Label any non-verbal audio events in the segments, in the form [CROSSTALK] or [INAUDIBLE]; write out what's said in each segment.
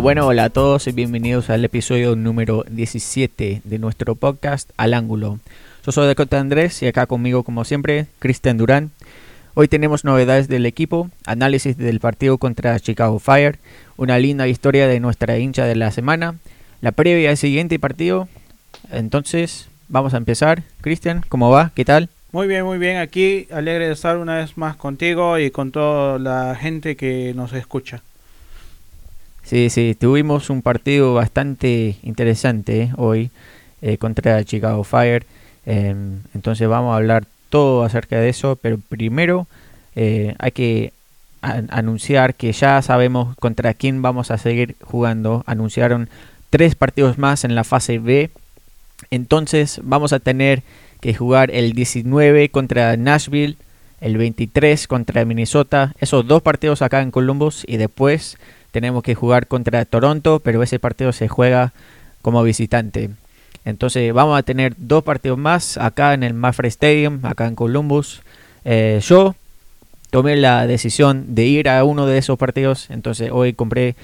Bueno, hola a todos y bienvenidos al episodio número 17 de nuestro podcast Al Ángulo. Yo soy Dakota Andrés y acá conmigo, como siempre, Cristian Durán. Hoy tenemos novedades del equipo, análisis del partido contra Chicago Fire, una linda historia de nuestra hincha de la semana, la previa al siguiente partido. Entonces, vamos a empezar. Cristian, ¿cómo va? ¿Qué tal? Muy bien, muy bien. Aquí alegre de estar una vez más contigo y con toda la gente que nos escucha. Sí, sí, tuvimos un partido bastante interesante hoy eh, contra Chicago Fire. Em, entonces vamos a hablar todo acerca de eso, pero primero eh, hay que anunciar que ya sabemos contra quién vamos a seguir jugando. Anunciaron tres partidos más en la fase B. Entonces vamos a tener que jugar el 19 contra Nashville, el 23 contra Minnesota, esos dos partidos acá en Columbus y después tenemos que jugar contra Toronto, pero ese partido se juega como visitante. Entonces vamos a tener dos partidos más acá en el Mafre Stadium, acá en Columbus. Eh, yo tomé la decisión de ir a uno de esos partidos, entonces hoy compré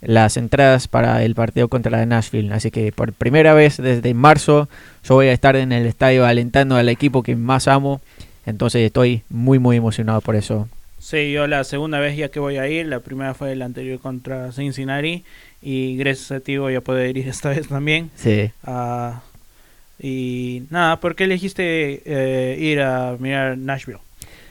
las entradas para el partido contra Nashville. Así que por primera vez desde marzo yo voy a estar en el estadio alentando al equipo que más amo. Entonces estoy muy muy emocionado por eso. Sí, yo la segunda vez ya que voy a ir, la primera fue el anterior contra Cincinnati y gracias a ti voy a poder ir [LAUGHS] esta vez también. Sí. Ah, y nada, ¿por qué elegiste eh, ir a mirar Nashville?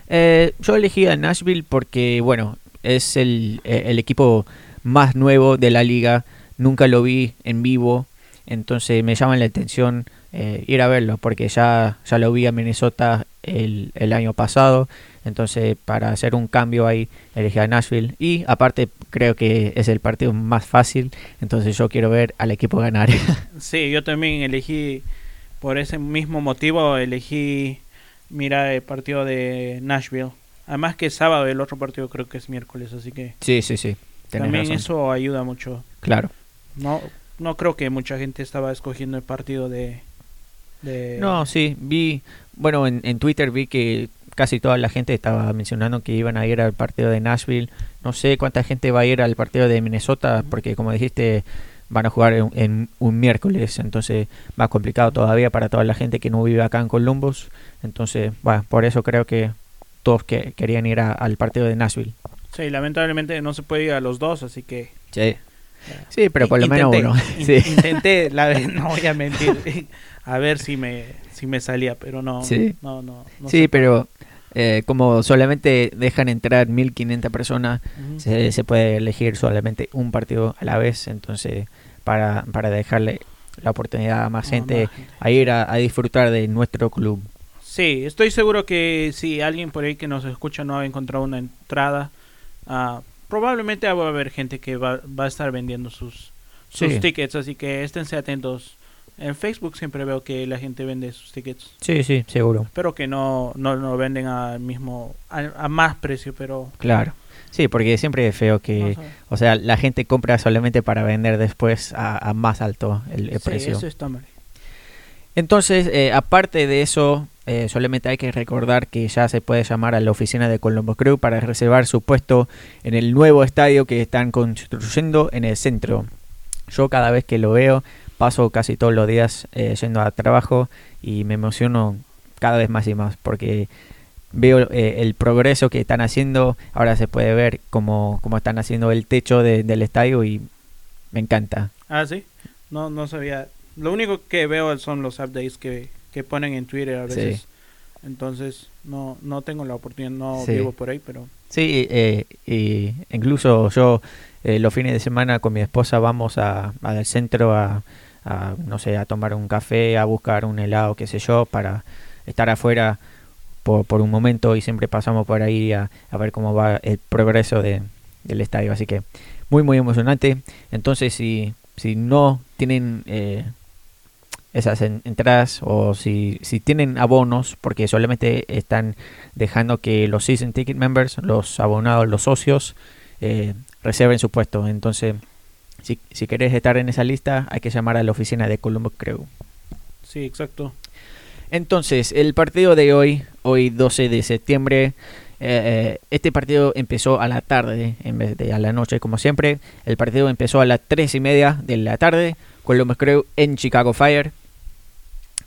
Eh, yo elegí a Nashville porque, bueno, es el, eh, el equipo más nuevo de la liga. Nunca lo vi en vivo, entonces me llama la atención eh, ir a verlo porque ya, ya lo vi a Minnesota el, el, año pasado. Entonces, para hacer un cambio ahí, elegí a Nashville. Y aparte, creo que es el partido más fácil. Entonces, yo quiero ver al equipo ganar. [LAUGHS] sí, yo también elegí, por ese mismo motivo, elegí mirar el partido de Nashville. Además que sábado el otro partido creo que es miércoles, así que... Sí, sí, sí. También razón. eso ayuda mucho. Claro. No, no creo que mucha gente estaba escogiendo el partido de... de... No, sí, vi, bueno, en, en, Twitter vi que casi toda la gente estaba mencionando que iban a ir al partido de Nashville. No sé cuánta gente va a ir al partido de Minnesota, porque como dijiste, van a jugar en, en un miércoles, entonces más complicado todavía para toda la gente que no vive acá en Columbus. Entonces, bueno, por eso creo que todos que querían ir a, al partido de Nashville. Sí, lamentablemente no se puede ir a los dos, así que... Sí, sí pero por lo menos uno. in- Sí. Intenté, la vez, [LAUGHS] no voy a mentir, [LAUGHS] a ver si me, si me salía, pero no, Sí. no, no, no sí, se pero eh, como solamente dejan entrar 1500 personas, se, se puede elegir solamente un partido a la vez, entonces para, para dejarle la oportunidad a más No, gente más gente. a ir a, a disfrutar de nuestro club. Sí, estoy seguro que si alguien por ahí que nos escucha no ha encontrado una entrada, ah, probablemente va a haber gente que va, va a estar vendiendo sus, sus Sí. tickets, así que esténse atentos. En Facebook siempre veo que la gente vende sus tickets. Sí, sí, seguro. Espero que no, no lo venden al mismo, a, a más precio, pero... Claro. Sí, porque siempre es feo que, no o sea, la gente compra solamente para vender después a, a más alto el, el Sí, precio. eso está mal. Entonces, eh, aparte de eso, eh, solamente hay que recordar que ya se puede llamar a la oficina de Colombo Crew para reservar su puesto en el nuevo estadio que están construyendo en el centro. Yo cada vez que lo veo, paso casi todos los días eh, yendo a trabajo y me emociono cada vez más y más porque veo eh, el progreso que están haciendo. Ahora se puede ver cómo, cómo están haciendo el techo de- del estadio y me encanta. Ah, sí. No, no sabía. Lo único que veo son los updates que, que ponen en Twitter a Sí. veces. Entonces, no, no tengo la oportunidad, no Sí. vivo por ahí, pero... Sí, eh, y incluso yo eh, los fines de semana con mi esposa vamos a, al centro a, a, no sé, a tomar un café, a buscar un helado, qué sé yo, para estar afuera por, por un momento y siempre pasamos por ahí a, ver cómo va el progreso de, del estadio. Así que muy, muy emocionante. Entonces, si, si no tienen eh, esas en- entradas o si, si tienen abonos, porque solamente están dejando que los season ticket members, los abonados, los socios, eh, reserven su puesto. Entonces, si, si querés estar en esa lista, hay que llamar a la oficina de Columbus Crew. Sí, exacto. Entonces, el partido de hoy, hoy 12 de septiembre, Eh, este partido empezó a la tarde en vez de a la noche, como siempre. El partido empezó a las 3 y media de la tarde. Columbus Crew en Chicago Fire.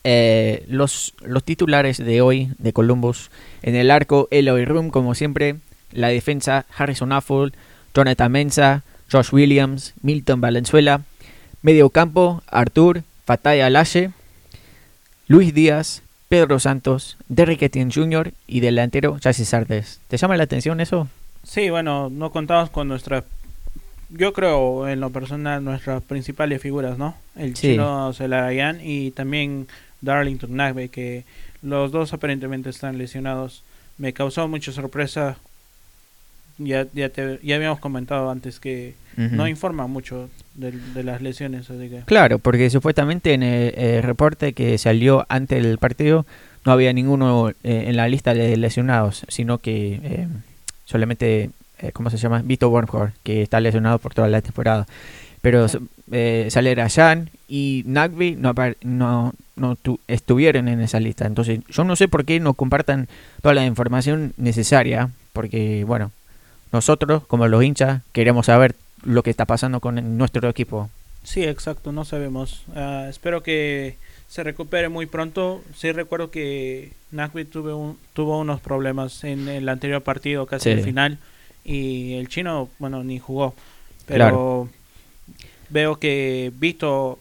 Eh, los, los titulares de hoy de Columbus en el arco, Eloy Room, como siempre. La defensa, Harrison Affle, Jonathan Mensa, Josh Williams, Milton Valenzuela. Medio campo, Artur, Fataya Alache, Luis Díaz, Pedro Santos, Derrick Etienne Jr. y delantero Chassis Sardes. ¿Te llama la atención eso? Sí, bueno, no contamos con nuestra yo creo en lo personal nuestras principales figuras, ¿no? El chino Celayan y también Darlington Nagbe, que los dos aparentemente están lesionados. Me causó mucha sorpresa. Ya, ya, te, ya habíamos comentado antes que no informa mucho de, las lesiones. Claro, porque supuestamente en el, reporte que salió antes del partido no había ninguno eh, en la lista de lesionados, sino que eh, solamente eh, ¿cómo se llama? Vito Wormhor, que está lesionado por toda la temporada. Pero eh, sale Rayan y Nagby no, no, no estuvieron en esa lista. Entonces, yo no sé por qué no compartan toda la información necesaria, porque, bueno, nosotros, como los hinchas, queremos saber lo que está pasando con nuestro equipo. Sí, exacto, no sabemos. Ah, espero que se recupere muy pronto. Sí recuerdo que Nagby tuvo, tuvo unos problemas en el anterior partido, casi al final y el chino, bueno, ni jugó. Pero veo que Vito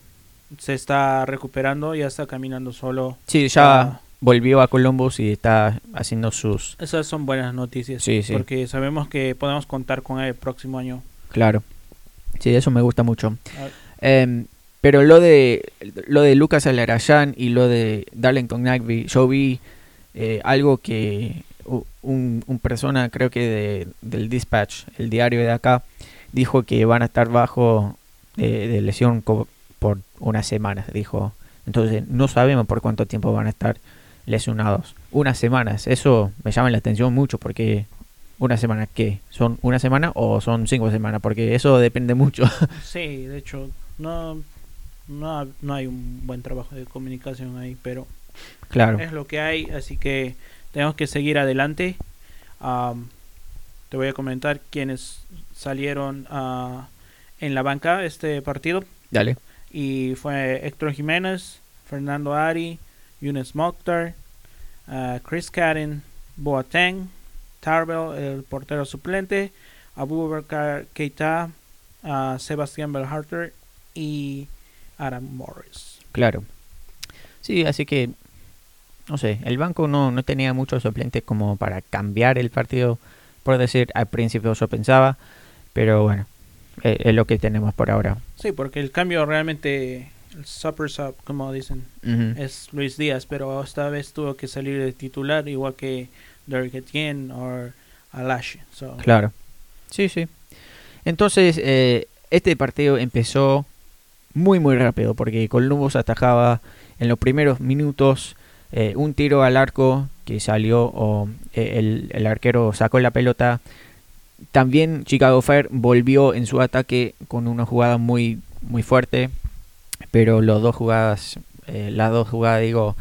se está recuperando, ya está caminando solo. Sí, ya volvió a Columbus y está haciendo sus... Esas son buenas noticias, sí, sí. porque sabemos que podemos contar con él el próximo año. Claro, sí, eso me gusta mucho. Em, pero lo de lo de Lucas Alarayan y lo de Darlington Nagby, yo vi eh, algo que un, persona, creo que de, del Dispatch, el diario de acá, dijo que van a estar bajo de, lesión por unas semanas, dijo. Entonces no sabemos por cuánto tiempo van a estar lesionados. Unas semanas, eso me llama la atención mucho porque una semana qué, son una semana o son cinco semanas, porque eso depende mucho. [LAUGHS] Sí, de hecho, no, no, no hay un buen trabajo de comunicación ahí, pero claro. es lo que hay, así que tenemos que seguir adelante. te voy a comentar quiénes salieron uh, en la banca este partido. Dale. Y fue Héctor Jiménez, Fernando Ari, Yunus Mokhtar, uh, Chris Cadden, Boateng, Tarbell, el portero suplente, Abubakar Keita, uh, Sebastián Belharter y Adam Morris. Claro. Sí, así que no sé, el banco no, no tenía muchos suplentes como para cambiar el partido, por decir, al principio yo pensaba, pero bueno, eh, es, lo que tenemos por ahora. Sí, porque el cambio realmente, el super sub, como dicen, es Luis Díaz, pero esta vez tuvo que salir de titular, igual que Derek Etienne o Alash. Claro, sí, sí. Entonces, eh, este partido empezó muy, muy rápido, porque Columbus atajaba en los primeros minutos eh, un tiro al arco que salió o eh, el, arquero sacó la pelota. También Chicago Fire volvió en su ataque con una jugada muy, muy fuerte, pero los dos jugadas, eh, las dos jugadas digo,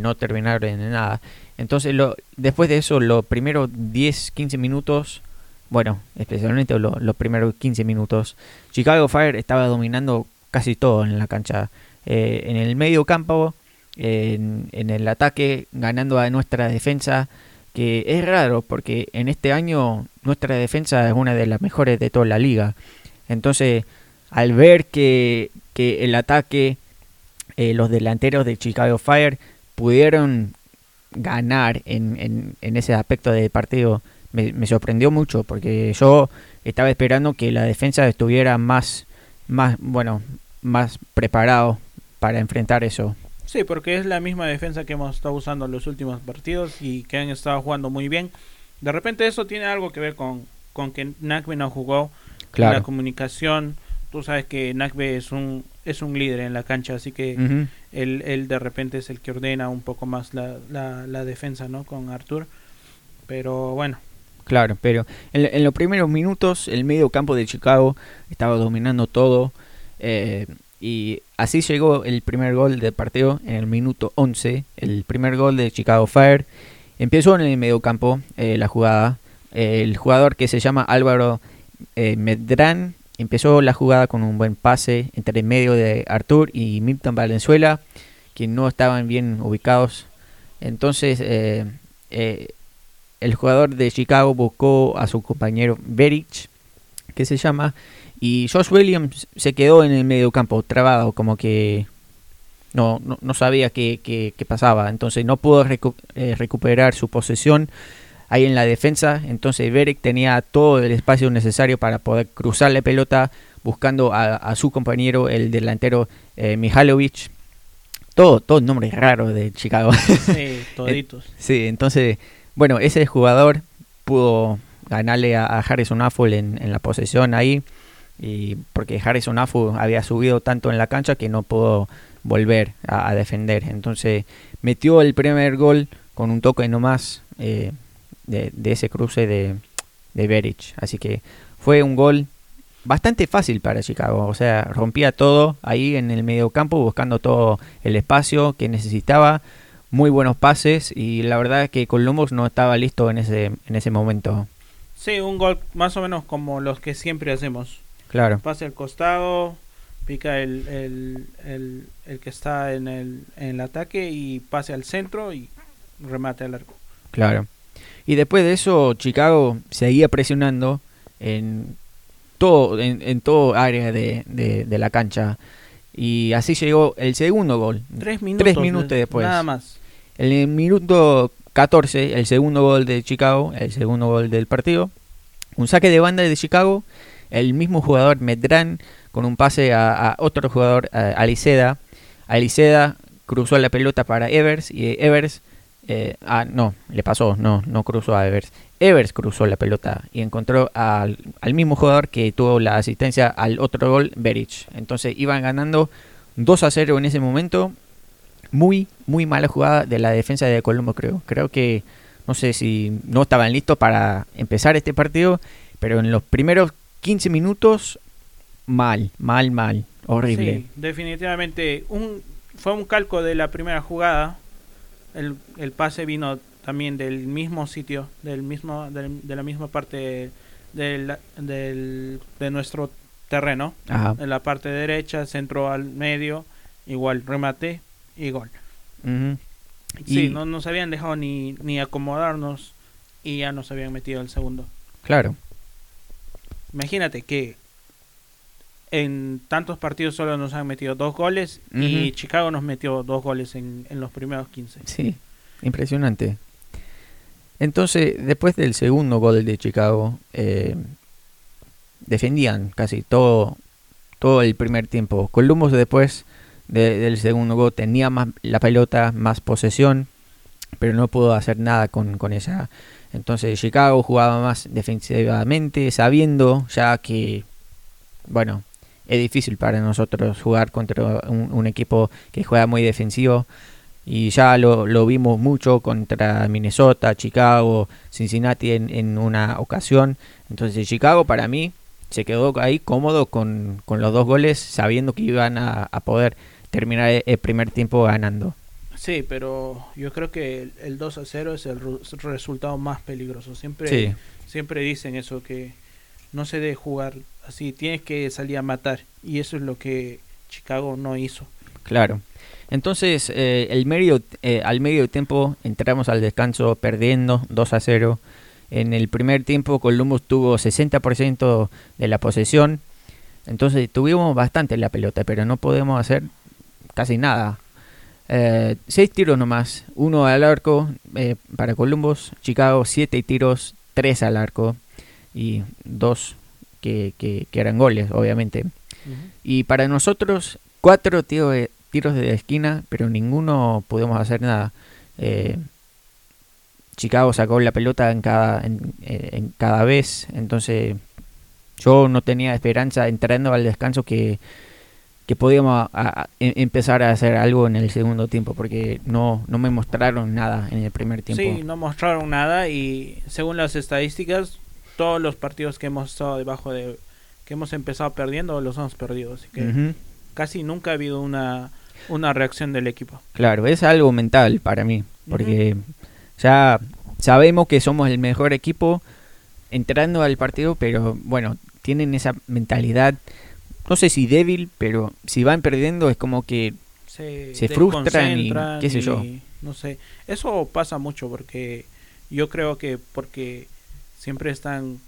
no terminaron en nada. Entonces después de eso, los primeros 10-15 minutos, bueno, especialmente los primeros 15 minutos, Chicago Fire estaba dominando casi todo en la cancha. en el medio campo en, el ataque, ganando a nuestra defensa, que es raro porque en este año nuestra defensa es una de las mejores de toda la liga. Entonces, al ver que, que el ataque, eh, los delanteros de Chicago Fire pudieron ganar en, en, ese aspecto del partido, me, me, sorprendió mucho porque yo estaba esperando que la defensa estuviera más, más, bueno, más preparado para enfrentar eso. Sí, porque es la misma defensa que hemos estado usando en los últimos partidos y que han estado jugando muy bien. De repente eso tiene algo que ver con, con que Nakbe no jugó. Claro. La comunicación, tú sabes que Nakbe es un, es un líder en la cancha, así que él, él, de repente es el que ordena un poco más la, la, defensa, ¿no? Con Artur. Pero bueno. Claro, pero en, en, los primeros minutos el medio campo de Chicago estaba dominando todo. Eh, y así llegó el primer gol del partido en el minuto 11, el primer gol de Chicago Fire. empezó en el mediocampo eh, la jugada. el jugador que se llama Álvaro eh, Medrán empezó la jugada con un buen pase entre el medio de Artur y Milton Valenzuela, que no estaban bien ubicados. Entonces eh, el jugador de Chicago buscó a su compañero Berich, que se llama, y Josh Williams se quedó en el medio campo, trabado, como que no, no, sabía qué, qué, pasaba. Entonces no pudo eh, recuperar su posesión ahí en la defensa. Entonces Berek tenía todo el espacio necesario para poder cruzar la pelota buscando a, su compañero, el delantero eh, Mihalovic. Todo, todo nombre raro de Chicago. Sí, [LAUGHS] toditos. sí, entonces, bueno, ese jugador pudo ganarle a, Harrison Affle en, en la posesión ahí y porque Harrison Afu había subido tanto en la cancha que no pudo volver a, defender. Entonces metió el primer gol con un toque nomás eh, de, ese cruce de, de Berich. Así que fue un gol bastante fácil para Chicago. O sea, rompía todo ahí en el medio campo buscando todo el espacio que necesitaba. Muy buenos pases y la verdad es que Columbus no estaba listo en ese, en ese momento. Sí, un gol más o menos como los que siempre hacemos. Claro. Pase al costado, pica el, el, el, que está en el, en el ataque y pase al centro y remate al arco. Claro. Y después de eso, Chicago seguía presionando en todo, en, en todo área de, de, la cancha. Y así llegó el segundo gol. Tres minutos, minutos después. Nada más. En el minuto 14, el segundo gol de Chicago, el segundo gol del partido. Un saque de banda de Chicago el mismo jugador Medrán con un pase a, otro jugador, a Aliceda. Aliceda cruzó la pelota para Evers y Evers, eh, ah, no, le pasó, no, no cruzó a Evers. Evers cruzó la pelota y encontró al, mismo jugador que tuvo la asistencia al otro gol, Berich. Entonces iban ganando 2 a 0 en ese momento. Muy, muy mala jugada de la defensa de Colombo, creo. Creo que, no sé si no estaban listos para empezar este partido, pero en los primeros 15 minutos, mal, mal, mal, horrible. Sí, definitivamente. Un, fue un calco de la primera jugada. El, el pase vino también del mismo sitio, del mismo, de la misma parte del, del, de nuestro terreno. En la parte derecha, centro al medio, igual remate y gol. Sí, no nos habían dejado ni, ni acomodarnos y ya nos habían metido el segundo. Claro. Imagínate que en tantos partidos solo nos han metido dos goles y Chicago nos metió dos goles en, los primeros 15. Sí, impresionante. Entonces, después del segundo gol de Chicago, eh, defendían casi todo, todo el primer tiempo. Columbus después del segundo gol tenía más la pelota, más posesión, pero no pudo hacer nada con, con esa entonces Chicago jugaba más defensivamente, sabiendo ya que, bueno, es difícil para nosotros jugar contra un, equipo que juega muy defensivo. Y ya lo, vimos mucho contra Minnesota, Chicago, Cincinnati en, una ocasión. Entonces Chicago para mí se quedó ahí cómodo con, los dos goles, sabiendo que iban a, a poder terminar el primer tiempo ganando. Sí, pero yo creo que el, 2 a 0 es el resultado más peligroso. Siempre, siempre dicen eso, que no se debe jugar así, tienes que salir a matar. Y eso es lo que Chicago no hizo. Claro. Entonces, eh, el medio, eh, al medio tiempo entramos al descanso perdiendo 2 a 0. En el primer tiempo Columbus tuvo 60% de la posesión. Entonces tuvimos bastante la pelota, pero no podemos hacer casi nada. Eh, seis tiros nomás, uno al arco para Columbus, Chicago siete tiros, tres al arco y dos que, que, eran goles, obviamente. Y para nosotros, cuatro tiros de, tiros de esquina, pero ninguno pudimos hacer nada. Eh, Chicago sacó la pelota en cada, en, en cada vez, entonces yo no tenía esperanza entrando al descanso que que podíamos em, empezar a hacer algo en el segundo tiempo, porque no, no me mostraron nada en el primer tiempo. Sí, no mostraron nada y según las estadísticas, todos los partidos que hemos estado debajo de, que hemos empezado perdiendo, los hemos perdido, así que casi nunca ha habido una, una reacción del equipo. Claro, es algo mental para mí, porque Ya sabemos que somos el mejor equipo entrando al partido, pero bueno, tienen esa mentalidad, no sé si débil, pero si van perdiendo es como que se, frustran y qué sé yo. No sé, eso pasa mucho porque yo creo que porque siempre están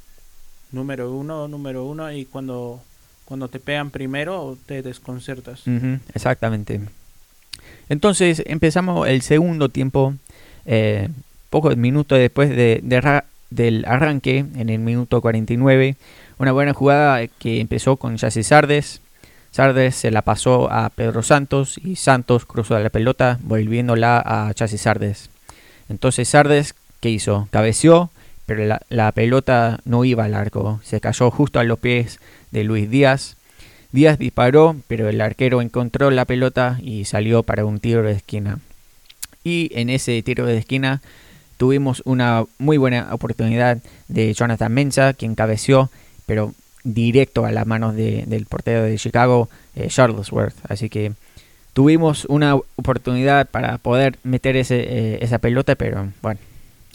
número uno, número uno y cuando, cuando te pegan primero te desconcertas. exactamente. Entonces empezamos el segundo tiempo, eh, pocos minutos después de, del arranque, en el minuto 49. Una buena jugada que empezó con Jesse Sardes. Sardes se la pasó a Pedro Santos y Santos cruzó la pelota volviéndola a Chasis Sardes. Entonces Sardes, ¿qué hizo? Cabeció, pero la, pelota no iba al arco. Se cayó justo a los pies de Luis Díaz. Díaz disparó, pero el arquero encontró la pelota y salió para un tiro de esquina. Y en ese tiro de esquina tuvimos una muy buena oportunidad de Jonathan Mensa, quien cabeció, pero directo a las manos del portero de Chicago, eh, Charlesworth. Así que tuvimos una oportunidad para poder meter ese, eh, esa pelota, pero bueno,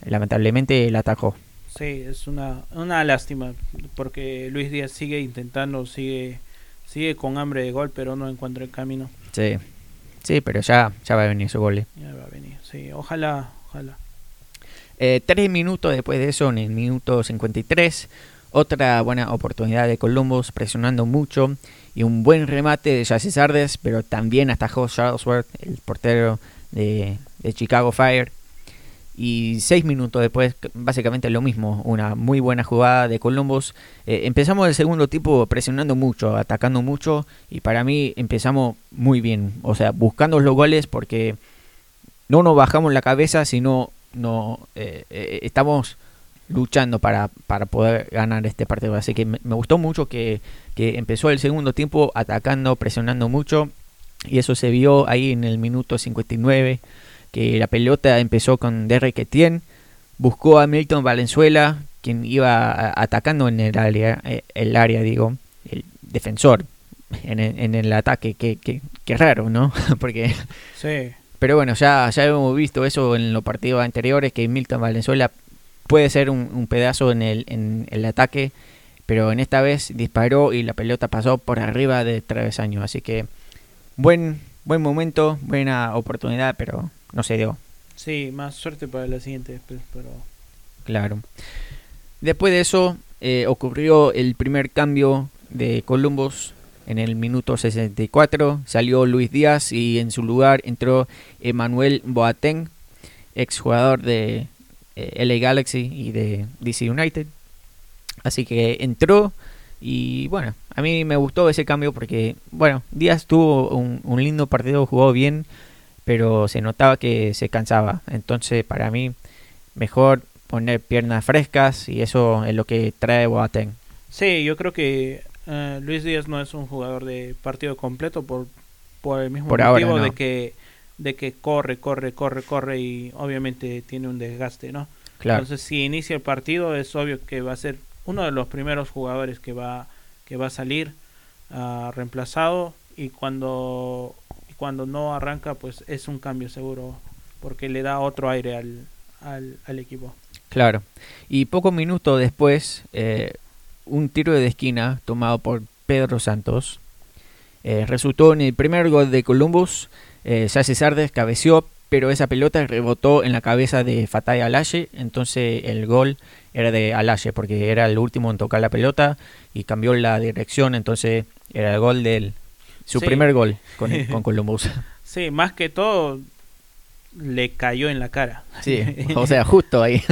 lamentablemente la atacó. Sí, es una, una lástima, porque Luis Díaz sigue intentando, sigue Sigue con hambre de gol, pero no encuentra el camino. Sí, sí, pero ya, ya va a venir su gol. Eh. Ya va a venir, sí, ojalá, ojalá. Eh, tres minutos después de eso, en el minuto 53, otra buena oportunidad de Columbus presionando mucho y un buen remate de Jesse Sardes, pero también atajó Charlesworth, el portero de, de Chicago Fire. Y seis minutos después, básicamente lo mismo, una muy buena jugada de Columbus. Eh, empezamos el segundo tiempo presionando mucho, atacando mucho, y para mí empezamos muy bien, o sea, buscando los goles porque no nos bajamos la cabeza, sino no eh, eh, estamos luchando para, para poder ganar este partido. Así que me, me gustó mucho que, que empezó el segundo tiempo atacando, presionando mucho, y eso se vio ahí en el minuto 59 que la pelota empezó con Derrick Etienne, buscó a Milton Valenzuela, quien iba atacando en el área, eh, el área digo, el defensor en el, en el ataque, que, que, raro, ¿no? [LAUGHS] Porque... Sí. Pero bueno, ya, ya hemos visto eso en los partidos anteriores, que Milton Valenzuela puede ser un, pedazo en el, en el ataque, pero en esta vez disparó y la pelota pasó por arriba de travesaño, así que buen, buen momento, buena oportunidad, pero no se dio. Sí, más suerte para la siguiente pero... Claro. Después de eso eh, ocurrió el primer cambio de Columbus en el minuto 64. Salió Luis Díaz y en su lugar entró Emmanuel Boateng, exjugador de eh, LA Galaxy y de DC United. Así que entró y bueno, a mí me gustó ese cambio porque, bueno, Díaz tuvo un, un lindo partido, jugó bien, pero se notaba que se cansaba. Entonces, para mí, mejor poner piernas frescas y eso es lo que trae Boateng. Sí, yo creo que eh, Luis Díaz no es un jugador de partido completo por, por el mismo motivo de que de que corre, corre, corre, corre y obviamente tiene un desgaste, ¿no? Claro. Entonces, si inicia el partido es obvio que va a ser uno de los primeros jugadores que va que va a salir uh, reemplazado y cuando cuando no arranca, pues es un cambio seguro, porque le da otro aire al, al, equipo. Claro. Y pocos minutos después, eh, un tiro de esquina tomado por Pedro Santos eh, resultó en el primer gol de Columbus. Eh, Sardes cabeció, pero esa pelota rebotó en la cabeza de Fatay Alaye. Entonces el gol era de Alaye, porque era el último en tocar la pelota y cambió la dirección. Entonces era el gol del, su primer gol con, [LAUGHS] con Columbus. Sí, más que todo le cayó en la cara. Sí, [LAUGHS] o sea, justo ahí.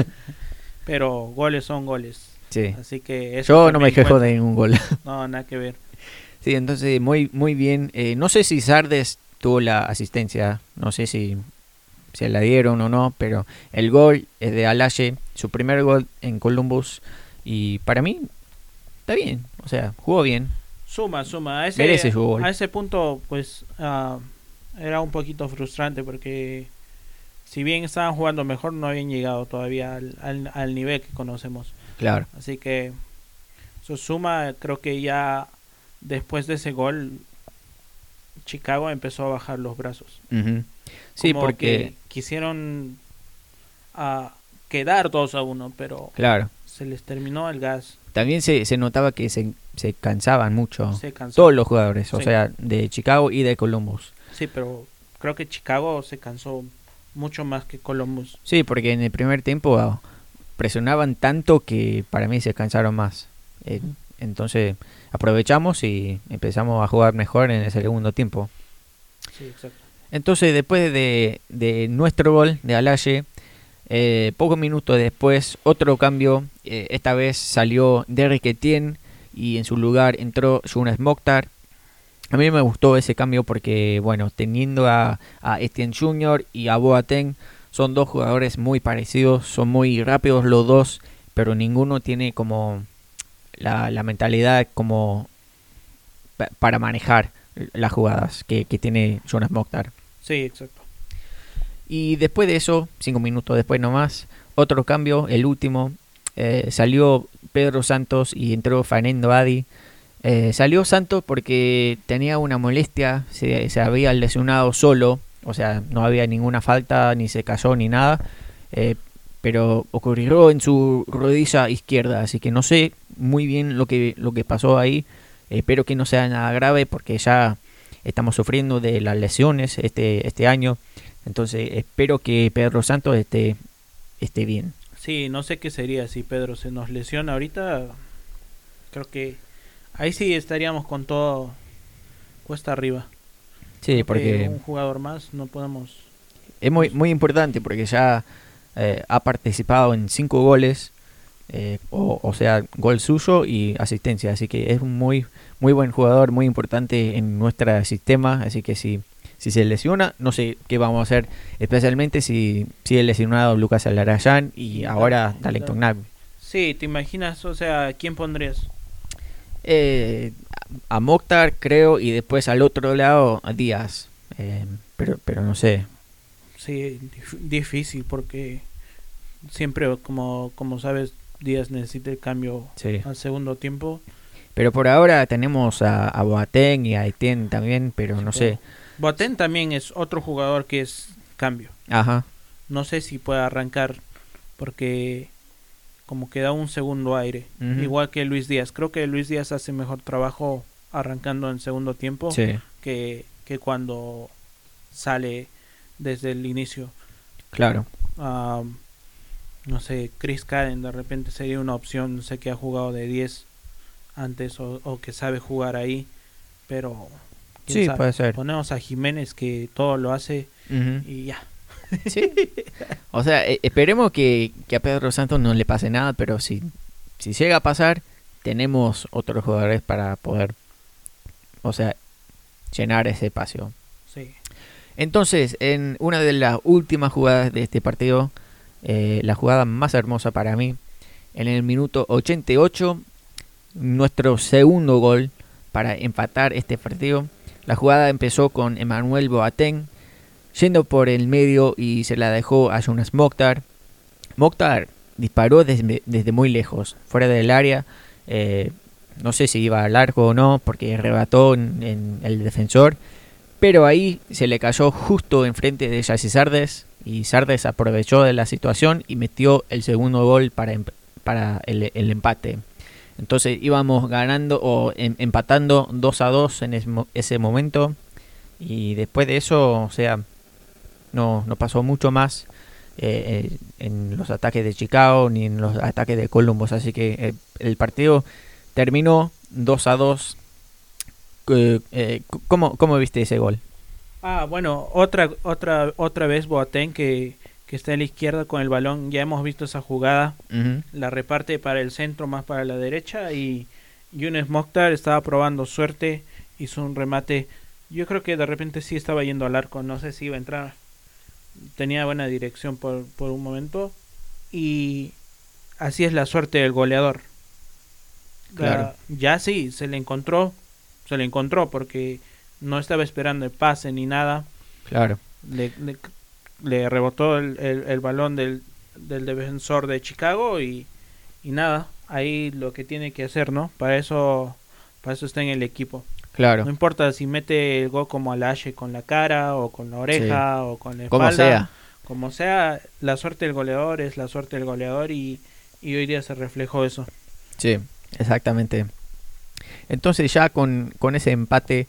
Pero goles son goles. Sí. Así que Yo no me quejo de ningún gol. [LAUGHS] No, nada que ver. Sí, entonces muy muy bien. Eh, no sé si Sardes tuvo la asistencia, no sé si se la dieron o no, pero el gol es de Alaye, su primer gol en Columbus y para mí está bien, o sea, jugó bien. Suma, suma. A ese, a ese punto, pues, uh, era un poquito frustrante porque si bien estaban jugando mejor, no habían llegado todavía al, al, nivel que conocemos. Claro. Así que su suma, creo que ya después de ese gol, Chicago empezó a bajar los brazos. Sí, porque quisieron a quedar 2 a 1, pero claro. se les terminó el gas. También se, se notaba que se, se cansaban mucho todos los jugadores, o sea, de Chicago y de Columbus. Sí, pero creo que Chicago se cansó mucho más que Columbus. Sí, porque en el primer tiempo ah, presionaban tanto que para mí se cansaron más. Eh, entonces aprovechamos y empezamos a jugar mejor en el segundo tiempo. Sí, exacto. Entonces después de, de nuestro gol de Alaye, eh, pocos minutos después otro cambio, eh, esta vez salió Derrick Etienne y en su lugar entró Jonas Mokhtar. A mí me gustó ese cambio porque, bueno, teniendo a, Etienne Jr. y a Boateng, son dos jugadores muy parecidos, son muy rápidos los dos, pero ninguno tiene como la, la mentalidad como para manejar las jugadas que, que tiene Jonas Mokhtar. Sí, exacto. Y después de eso, cinco minutos después nomás, otro cambio, el último, eh, salió Pedro Santos y entró Fernando Adi. Eh, salió Santos porque tenía una molestia, se, se, había lesionado solo, o sea, no había ninguna falta, ni se cayó ni nada, eh, pero ocurrió en su rodilla izquierda, así que no sé muy bien lo que, lo que pasó ahí, espero que no sea nada grave porque ya estamos sufriendo de las lesiones este, este año. Entonces espero que Pedro Santos esté, esté bien. Sí, no sé qué sería si Pedro se nos lesiona ahorita. Creo que ahí sí estaríamos con todo cuesta arriba. Sí, porque un jugador más no podemos. Es muy muy importante porque ya eh, ha participado en cinco goles, eh, o, o, sea, gol suyo y asistencia. Así que es un muy muy buen jugador, muy importante en nuestro sistema. Así que si si se lesiona, no sé qué vamos a hacer, especialmente si sigue lesionado Lucas Alarayán y ahora Nagby. Sí, ¿te imaginas? O sea, ¿quién pondrías? Eh, a Mokhtar, creo, y después al otro lado a Díaz. Eh, pero, pero no sé. Sí, difícil porque siempre, como, como sabes, Díaz necesita el cambio al segundo tiempo. Pero por ahora tenemos a, a Boateng y a Etienne también, pero no sé. Boateng también es otro jugador que es cambio. Ajá. No sé si puede arrancar porque como que da un segundo aire. Igual que Luis Díaz. Creo que Luis Díaz hace mejor trabajo arrancando en segundo tiempo que, que cuando sale desde el inicio. Claro. No sé, Chris Karen de repente sería una opción. No sé que ha jugado de 10 antes o, o que sabe jugar ahí. Pero Sí, puede ser. Ponemos a Jiménez que todo lo hace y ya. Sí. [LAUGHS] o sea, e, esperemos que, a Pedro Santos no le pase nada, pero si, si llega a pasar, tenemos otros jugadores para poder, o sea, llenar ese espacio. Sí. Entonces, en una de las últimas jugadas de este partido, eh, la jugada más hermosa para mí, en el minuto 88, nuestro segundo gol para empatar este partido. La jugada empezó con Emmanuel Boateng yendo por el medio y se la dejó a Jonas Mokhtar. Mokhtar disparó desde, muy lejos, fuera del área. Eh, no sé si iba al largo o no, porque rebató en, el defensor. Pero ahí se le cayó justo enfrente de Jesse Sardes. Y Sardes aprovechó de la situación y metió el segundo gol para, em, para el, empate. Entonces íbamos ganando o em, empatando 2 a 2 en ese momento. Y después de eso, o sea, no, no pasó mucho más eh, eh, en los ataques de Chicago ni en los ataques de Columbus. Así que eh, el partido terminó 2 a 2. ¿cómo, ¿Cómo viste ese gol? Ah, bueno, otra, otra, otra vez Boateng que que está a la izquierda con el balón. Ya hemos visto esa jugada. La reparte para el centro, más para la derecha. Y Yunes Mokhtar estaba probando suerte. Hizo un remate. Yo creo que de repente sí estaba yendo al arco. No sé si iba a entrar. Tenía buena dirección por, por un momento. Y así es la suerte del goleador. Claro. ya sí, se le encontró. Se le encontró porque no estaba esperando el pase ni nada. Claro. le, le rebotó el, el, balón del, del, defensor de Chicago y, y, nada, ahí lo que tiene que hacer, ¿no? Para eso, para eso está en el equipo. Claro. No importa si mete el gol como Alache con la cara o con la oreja o con la espalda. Como sea. como sea, la suerte del goleador es la suerte del goleador y, y hoy día se reflejó eso. Sí, exactamente. Entonces ya con, con ese empate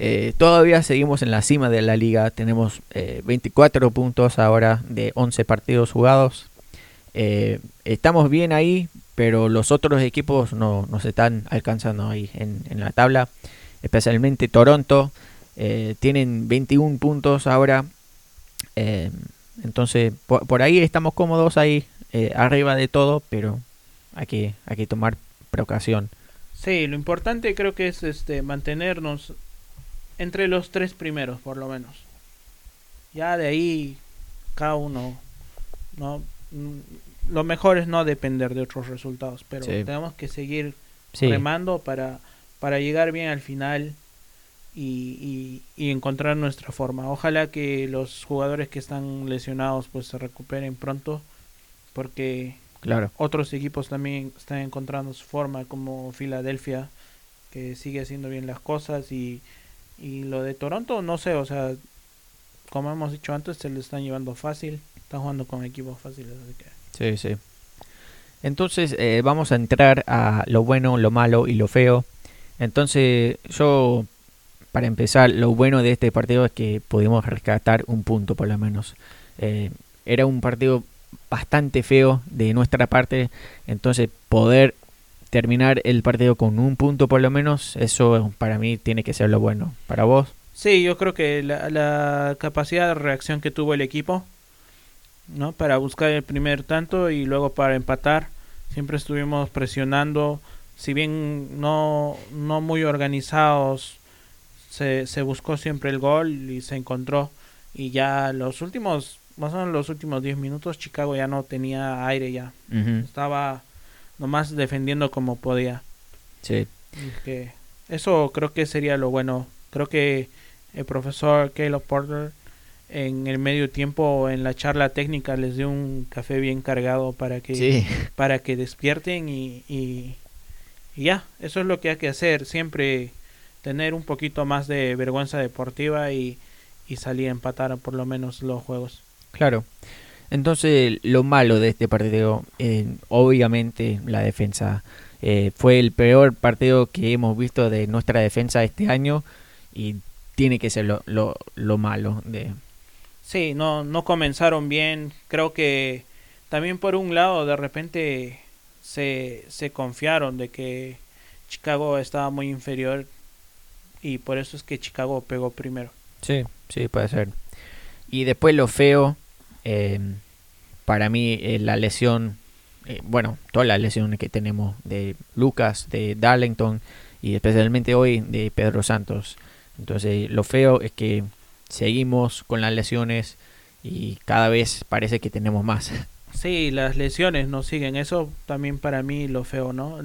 eh, todavía seguimos en la cima de la liga. Tenemos 24 eh, puntos ahora de 11 partidos jugados. Eh, estamos bien ahí, pero los otros equipos no nos están alcanzando ahí en, en la tabla. Especialmente Toronto. tienen 21 puntos ahora. entonces, por, ahí estamos cómodos ahí, arriba de todo, pero hay que, hay que tomar precaución. Sí, lo importante creo que es este mantenernos entre los tres primeros, por lo menos. Ya de ahí, cada uno, no mm, lo mejor es no depender de otros resultados, pero tenemos que seguir remando para, para llegar bien al final y, y, encontrar nuestra forma. Ojalá que los jugadores que están lesionados pues se recuperen pronto, porque claro. otros equipos también están encontrando su forma, como Filadelfia, que sigue haciendo bien las cosas y y lo de Toronto, no sé, o sea, como hemos dicho antes, se le están llevando fácil. Están jugando con equipos fáciles. Sí, sí. Entonces eh, vamos a entrar a lo bueno, lo malo y lo feo. Entonces yo, para empezar, lo bueno de este partido es que pudimos rescatar un punto por lo menos. Eh, era un partido bastante feo de nuestra parte. Entonces poder terminar el partido con un punto por lo menos, eso para mí tiene que ser lo bueno. ¿Para vos? Sí, yo creo que la, capacidad de reacción que tuvo el equipo, ¿no? Para buscar el primer tanto y luego para empatar, siempre estuvimos presionando, si bien no, no muy organizados, se, se buscó siempre el gol y se encontró. Y ya los últimos, más o menos los últimos 10 minutos, Chicago ya no tenía aire ya. Estaba nomás defendiendo como podía. Sí. Que eso creo que sería lo bueno. Creo que el profesor Caleb Porter en el medio tiempo en la charla técnica les dio un café bien cargado para que [LAUGHS] para que despierten y, y, ya eso es lo que hay que hacer siempre tener un poquito más de vergüenza deportiva y, y salir a empatar por lo menos los juegos claro entonces, lo malo de este partido, eh, obviamente, la defensa. Eh, fue el peor partido que hemos visto de nuestra defensa este año y tiene que ser lo, lo, malo. De... Sí, no, no comenzaron bien. Creo que también por un lado, de repente se, se confiaron de que Chicago estaba muy inferior y por eso es que Chicago pegó primero. Sí, sí, puede ser. Y después lo feo eh, para mí eh, la lesión, eh, bueno, todas las lesiones que tenemos de Lucas, de Darlington y especialmente hoy de Pedro Santos. Entonces lo feo es que seguimos con las lesiones y cada vez parece que tenemos más. [LAUGHS] Sí, las lesiones no siguen. Eso también para mí lo feo, ¿no?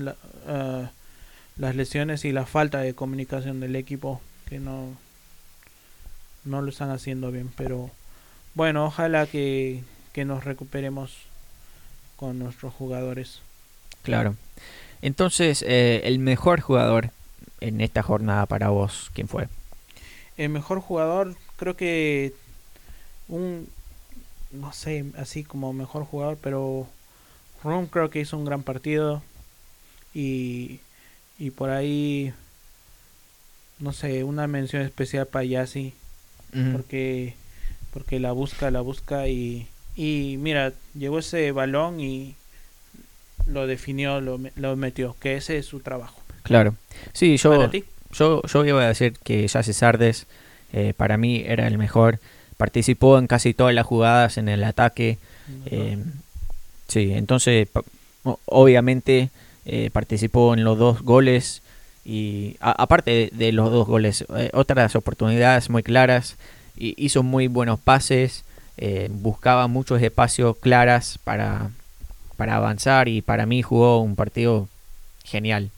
las lesiones y la falta de comunicación del equipo que no, no lo están haciendo bien. Pero bueno, ojalá que, nos recuperemos con nuestros jugadores. Claro. Entonces, eh, el mejor jugador en esta jornada para vos, ¿quién fue? El mejor jugador, creo que un, no sé, así como mejor jugador, pero Ron creo que hizo un gran partido y, y por ahí, no sé, una mención especial para Yassi, porque porque la busca, la busca y, y mira, llegó ese balón y lo definió, lo, lo metió, que ese es su trabajo. Claro. Sí, yo, yo, yo iba a decir que Jesse Sardes eh, para mí era el mejor. Participó en casi todas las jugadas en el ataque. Eh, sí, entonces obviamente eh, participó en los dos goles y aparte de, los dos goles, otras oportunidades muy claras hizo muy buenos pases, eh, buscaba muchos espacios claras para, para avanzar y para mí jugó un partido genial.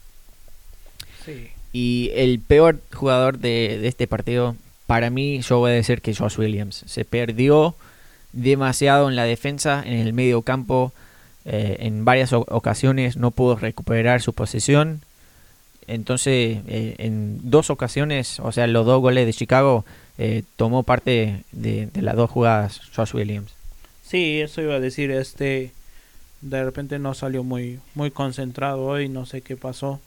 Y el peor jugador de, este partido, para mí, yo voy a decir que Josh Williams. Se perdió demasiado en la defensa, en el medio campo. Eh, en varias ocasiones no pudo recuperar su posición. Entonces, eh, en dos ocasiones, o sea, los dos goles de Chicago, eh, tomó parte de, las dos jugadas Josh Williams. Sí, eso iba a decir, este de repente no salió muy muy concentrado hoy, no sé qué pasó.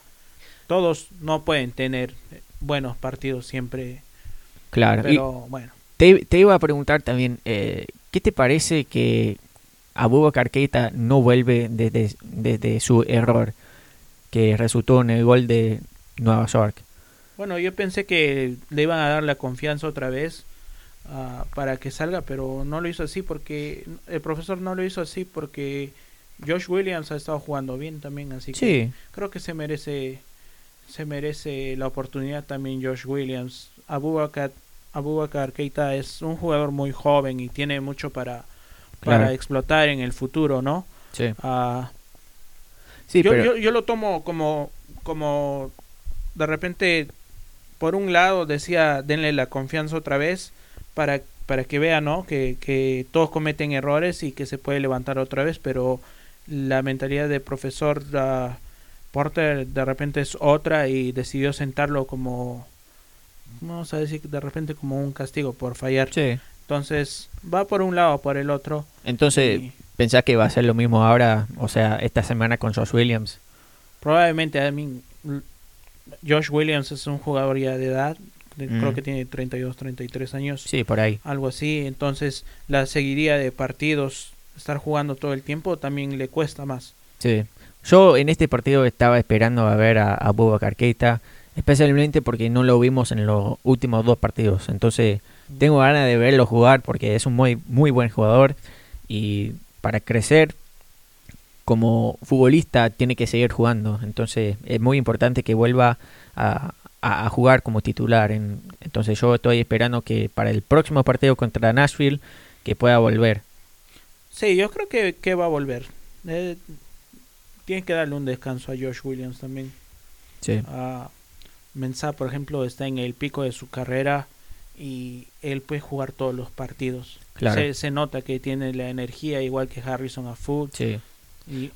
Todos no pueden tener buenos partidos siempre. Claro. Pero bueno. Te, iba a preguntar también, eh, ¿qué te parece que Abubakar Keita no vuelve desde, desde su error que resultó en el gol de Nueva York? Bueno, yo pensé que le iban a dar la confianza otra vez uh, para que salga, pero no lo hizo así porque el profesor no lo hizo así porque Josh Williams ha estado jugando bien también, así que creo que se merece se merece la oportunidad también Josh Williams. Abubakar, Abubakar Keita es un jugador muy joven y tiene mucho para, para explotar en el futuro, ¿no? Sí. Uh, sí yo, yo, yo, lo tomo como, como de repente, por un lado decía, denle la confianza otra vez para, para que vea, ¿no? Que, que todos cometen errores y que se puede levantar otra vez, pero la mentalidad de profesor uh, Porter de repente es otra y decidió sentarlo como, vamos a decir, de repente como un castigo por fallar. Sí. Entonces va por un lado o por el otro. Entonces, ¿pensás que va a ser lo mismo ahora, o sea, esta semana con Josh Williams? Probablemente, a mí, Josh Williams es un jugador ya de edad, creo mm. que tiene 32, 33 años. Sí, por ahí. Algo así, entonces la seguiría de partidos estar jugando todo el tiempo también le cuesta más. Sí. Yo en este partido estaba esperando a ver a, a Bubba especialmente porque no lo vimos en los últimos dos partidos. Entonces tengo ganas de verlo jugar porque es un muy, muy buen jugador y para crecer como futbolista tiene que seguir jugando. Entonces es muy importante que vuelva a, a, jugar como titular. entonces yo estoy esperando que para el próximo partido contra Nashville que pueda volver. Sí, yo creo que, que va a volver. Eh, tiene que darle un descanso a Josh Williams también. Sí. Uh, Mensah, por ejemplo, está en el pico de su carrera y él puede jugar todos los partidos. Claro. Se, nota que tiene la energía igual que Harrison a full. Sí.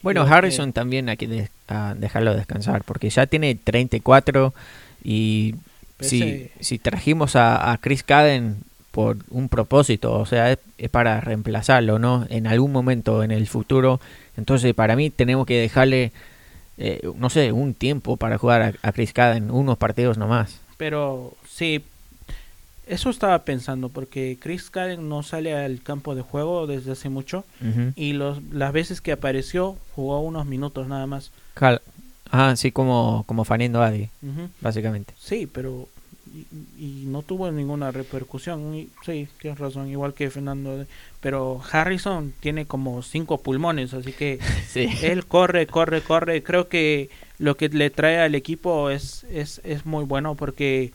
bueno, Harrison también hay que dejarlo descansar porque ya tiene 34 y si, si trajimos a, a Chris Caden por un propósito, o sea, es, para reemplazarlo, ¿no? En algún momento en el futuro. Entonces, para mí tenemos que dejarle, eh, no sé, un tiempo para jugar a, Chris Caden, unos partidos nomás. Pero sí, eso estaba pensando, porque Chris Caden no sale al campo de juego desde hace mucho y los, las veces que apareció jugó unos minutos nada más. ah, sí, como, como Faniendo Adi, básicamente. Sí, pero y, no tuvo ninguna repercusión. Y, sí, tienes razón, igual que Fernando. Pero Harrison tiene como cinco pulmones, así que [LAUGHS] él corre, corre, corre. Creo que lo que le trae al equipo es, es, es muy bueno porque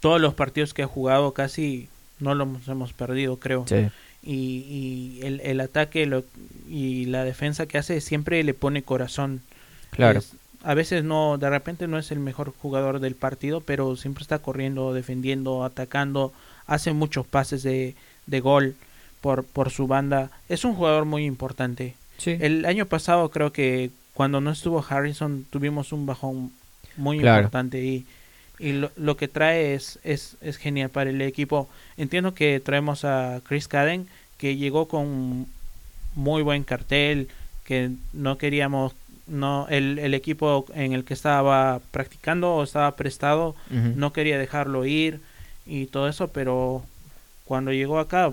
todos los partidos que ha jugado casi no los hemos perdido, creo. Y, y el, el ataque lo, y la defensa que hace siempre le pone corazón. Claro a veces no, de repente no es el mejor jugador del partido, pero siempre está corriendo, defendiendo, atacando, hace muchos pases de, de gol por, por su banda. Es un jugador muy importante. El año pasado creo que cuando no estuvo Harrison tuvimos un bajón muy importante y, y lo, lo, que trae es, es, es genial para el equipo. Entiendo que traemos a Chris Caden que llegó con muy buen cartel, que no queríamos no el, el, equipo en el que estaba practicando o estaba prestado no quería dejarlo ir y todo eso pero cuando llegó acá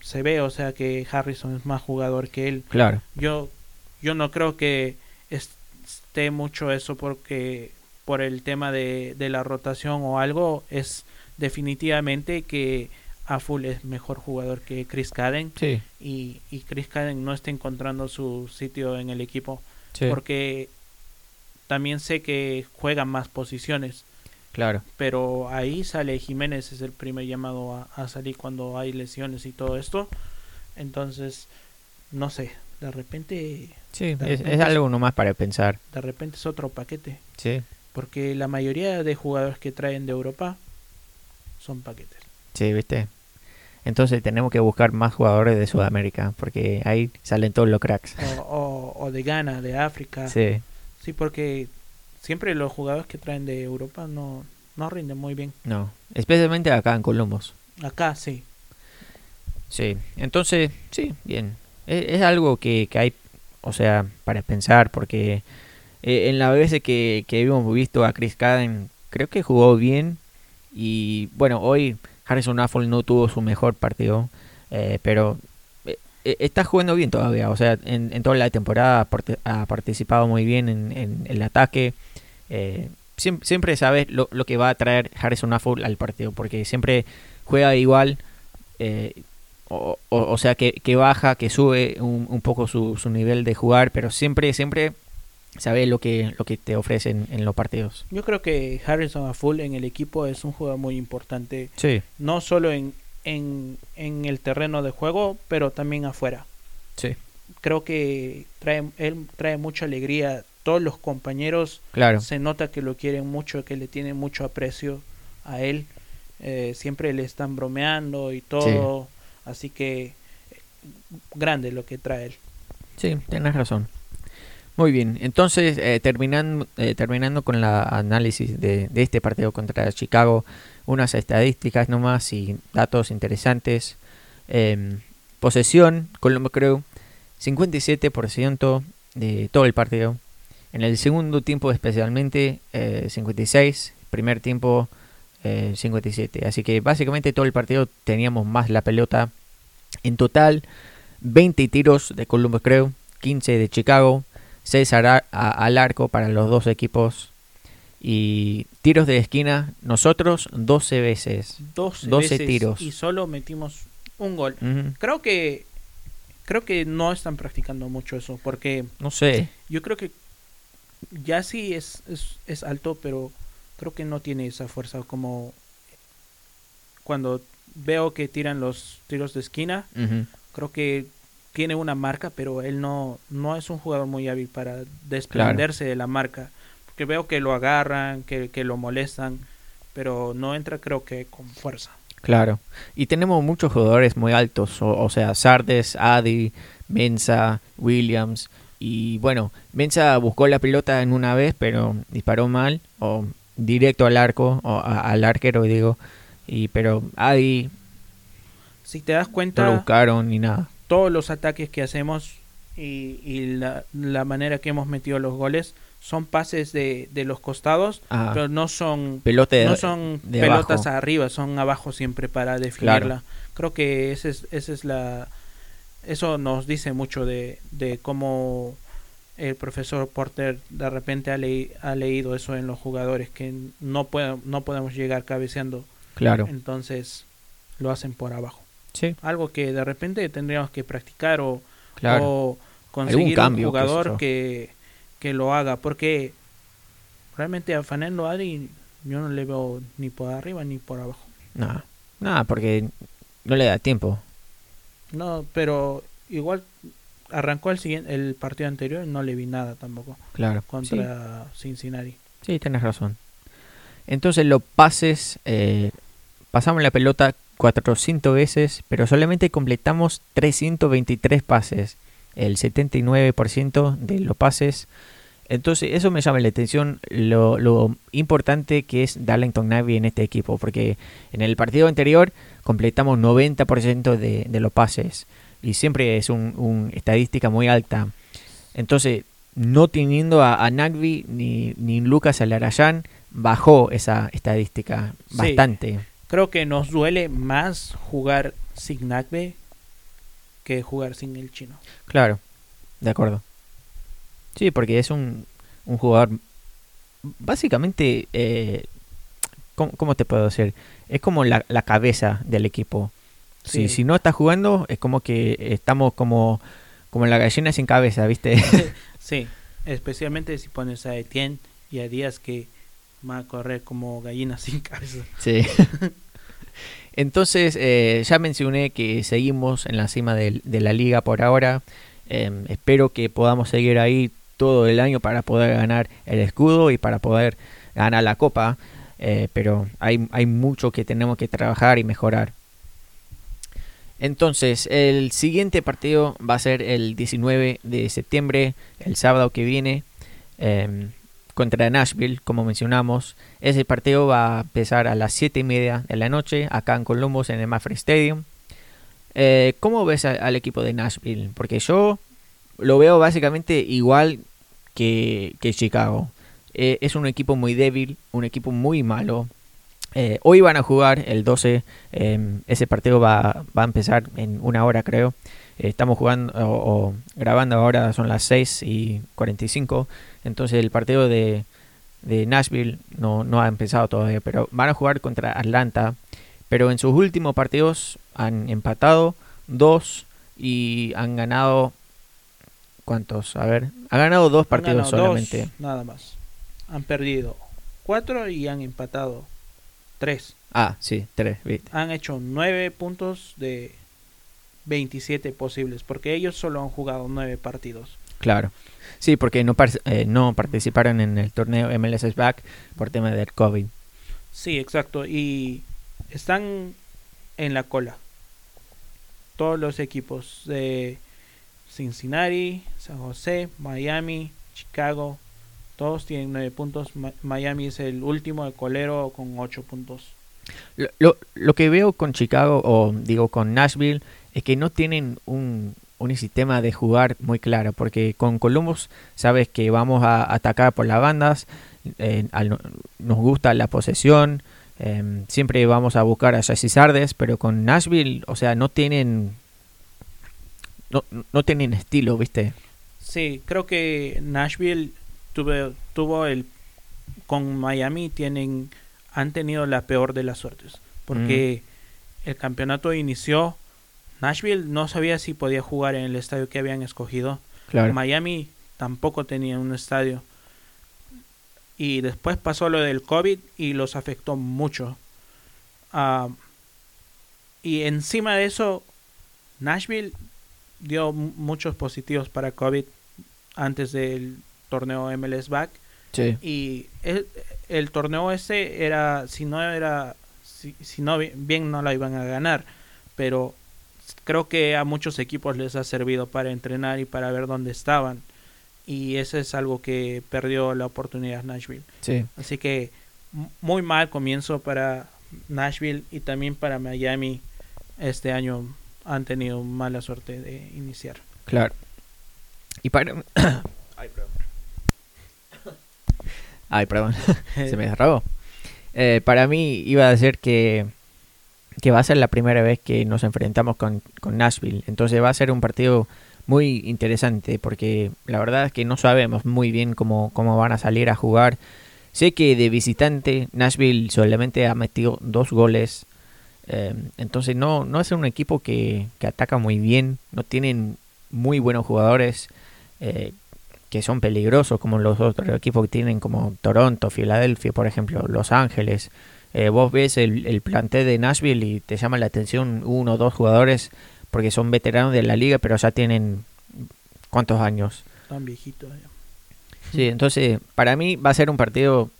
se ve o sea que Harrison es más jugador que él. Claro. Yo yo no creo que esté mucho eso porque por el tema de, de la rotación o algo es definitivamente que Full es mejor jugador que Chris Caden y, y Chris Caden no está encontrando su sitio en el equipo porque también sé que juegan más posiciones. Claro. Pero ahí sale Jiménez, es el primer llamado a, salir cuando hay lesiones y todo esto. Entonces, no sé, de repente... Sí, es, algo nomás para pensar. De repente es otro paquete. Sí. Porque la mayoría de jugadores que traen de Europa son paquetes. Sí, viste. Entonces tenemos que buscar más jugadores de Sudamérica, porque ahí salen todos los cracks. O, de Ghana, de África. Sí. Sí, porque siempre los jugadores que traen de Europa no, no rinden muy bien. No, especialmente acá en Columbus. Acá sí. Sí, entonces, sí, bien. Es, algo que, hay, o sea, para pensar, porque eh, en la vez que, que hemos visto a Chris Caden, creo que jugó bien. Y bueno, hoy Harrison Affle no tuvo su mejor partido, eh, pero eh, está jugando bien todavía. O sea, en, toda la temporada ha participado muy bien en, el ataque. siempre, siempre sabes lo, lo, que va a traer Harrison Affle al partido, porque siempre juega igual o, sea, que, baja, que sube un, poco su, nivel de jugar, pero siempre, siempre sabe lo que, lo que te ofrecen en los partidos. Yo creo que Harrison a full en el equipo es un jugador muy importante. Sí. No solo en, en, el terreno de juego, pero también afuera. Sí. Creo que trae, él trae mucha alegría. Todos los compañeros claro. se nota que lo quieren mucho, que le tienen mucho aprecio a él. Eh, siempre le están bromeando y todo. Así que grande lo que trae él. Sí, tienes razón. Muy bien, entonces eh, terminando, eh, terminando con la análisis de, este partido contra Chicago, unas estadísticas nomás y datos interesantes. Eh, posesión, Colombo creo, 57% de todo el partido. En el segundo tiempo especialmente, 56. Primer tiempo, 57. Eh, Así que básicamente todo el partido teníamos más la pelota. En total, 20 tiros de Columbus Crew, 15 de Chicago, 6 al arco para los dos equipos. Y tiros de esquina, nosotros 12 veces. 12, tiros. Y solo metimos un gol. Creo que creo que no están practicando mucho eso porque no sé. Yo creo que ya sí es, es, es alto, pero creo que no tiene esa fuerza como cuando veo que tiran los tiros de esquina. Creo que tiene una marca, pero él no, no es un jugador muy hábil para desprenderse de la marca. Porque veo que lo agarran, que, lo molestan, pero no entra creo que con fuerza. Claro. Y tenemos muchos jugadores muy altos, o, sea, Sardes, Adi, Mensa, Williams. Y bueno, Mensa buscó la pelota en una vez, pero disparó mal. O directo al arco, o al arquero, digo. Y, pero ahí. Si te das cuenta. No lo buscaron ni nada. Todos los ataques que hacemos y, y la, la, manera que hemos metido los goles son pases de, de los costados, pero no son, no son pelotas arriba, son abajo siempre para definirla. Creo que ese es, ese es la. Eso nos dice mucho de, de cómo el profesor Porter de repente ha, ha leído eso en los jugadores, que no, no podemos llegar cabeceando. Claro. Entonces lo hacen por abajo. Sí. Algo que de repente tendríamos que practicar o, conseguir un jugador que, que, lo haga, porque realmente a Fanendo Adi yo no le veo ni por arriba ni por abajo. Nada, nada, porque no le da tiempo. No, pero igual arrancó el siguiente el partido anterior no le vi nada tampoco claro contra Cincinnati sí tienes razón entonces los pases eh, pasamos la pelota 400 veces pero solamente completamos 323 pases el 79% de los pases entonces eso me llama la atención lo, lo importante que es Darlington Navy en este equipo porque en el partido anterior completamos 90% de, de los pases y siempre es una un estadística muy alta. Entonces, no teniendo a, Nagby ni, ni Lucas Alarayán, bajó esa estadística bastante. Creo que nos duele más jugar sin Nagby que jugar sin el chino. Claro, de acuerdo. Sí, porque es un, un jugador básicamente, eh, ¿cómo, te puedo decir? Es como la, la cabeza del equipo. Si, si no está jugando, es como que estamos como, como la gallina sin cabeza, ¿viste? [LAUGHS] sí, especialmente si pones a Etienne y a Díaz que va a correr como gallina sin cabeza. Sí. [LAUGHS] Entonces, eh, ya mencioné que seguimos en la cima de, la liga por ahora. Em, espero que podamos seguir ahí todo el año para poder ganar el escudo y para poder ganar la copa. Eh, pero hay, hay mucho que tenemos que trabajar y mejorar. Entonces, el siguiente partido va a ser el 19 de septiembre, el sábado que viene, em, contra Nashville, como mencionamos. Ese partido va a empezar a las 7 y media de la noche, acá en Columbus, en el Mafre Stadium. Eh, ¿Cómo ves al equipo de Nashville? Porque yo lo veo básicamente igual que, Chicago. Eh, es un equipo muy débil, un equipo muy malo. Eh, hoy van a jugar el 12. Em, ese partido va, va, a empezar en una hora, creo. estamos jugando o, grabando ahora, son las 6 y 45. Entonces, el partido de, de Nashville no, no ha empezado todavía. Pero van a jugar contra Atlanta. Pero en sus últimos partidos han empatado dos y han ganado ¿Cuántos? A ver, ha ganado dos partidos solamente. nada más. Han perdido cuatro y han empatado tres. Ah, sí, tres. Han hecho nueve puntos de 27 posibles, porque ellos solo han jugado nueve partidos. Claro. Sí, porque no, eh, no participaron en el torneo MLS Back por tema del COVID. Sí, exacto. Y están en la cola. Todos los equipos de Cincinnati, San José, Miami, Chicago, todos tienen nueve puntos. Miami es el último de colero con ocho puntos. Lo, lo, que veo con Chicago, o digo con Nashville, es que no tienen un, un sistema de jugar muy claro, porque con Columbus sabes que vamos a atacar por las bandas, eh, nos gusta la posesión, em, siempre vamos a buscar a Jesse Sardes, pero con Nashville, o sea, no tienen no, no tienen estilo, ¿viste? Sí, creo que Nashville tuvo, tuvo el con Miami tienen han tenido la peor de las suertes, porque mm. el campeonato inició Nashville no sabía si podía jugar en el estadio que habían escogido. Miami tampoco tenía un estadio. Y después pasó lo del COVID y los afectó mucho. Ah, y encima de eso, Nashville dio muchos positivos para COVID antes del torneo MLS Back. Y el, torneo ese era, si no era, si, no bien no la iban a ganar, pero creo que a muchos equipos les ha servido para entrenar y para ver dónde estaban. Y eso es algo que perdió la oportunidad Nashville. Así que muy mal comienzo para Nashville y también para Miami este año han tenido mala suerte de iniciar. Claro. Y para... [COUGHS] Ay, perdón. Ay, perdón. [LAUGHS] Se me [LAUGHS] cerró. Eh, para mí iba a ser que, que va a ser la primera vez que nos enfrentamos con, con Nashville. Entonces va a ser un partido muy interesante porque la verdad es que no sabemos muy bien cómo, cómo van a salir a jugar. Sé que de visitante Nashville solamente ha metido dos goles Em, entonces no, no es un equipo que, ataca muy bien, no tienen muy buenos jugadores eh, que son peligrosos como los otros equipos que tienen como Toronto, Filadelfia, por ejemplo, Los Ángeles. Eh, vos ves el, el plantel de Nashville y te llama la atención uno o dos jugadores porque son veteranos de la liga, pero ya tienen cuántos años. Tan viejitos. Sí, entonces para mí va a ser un partido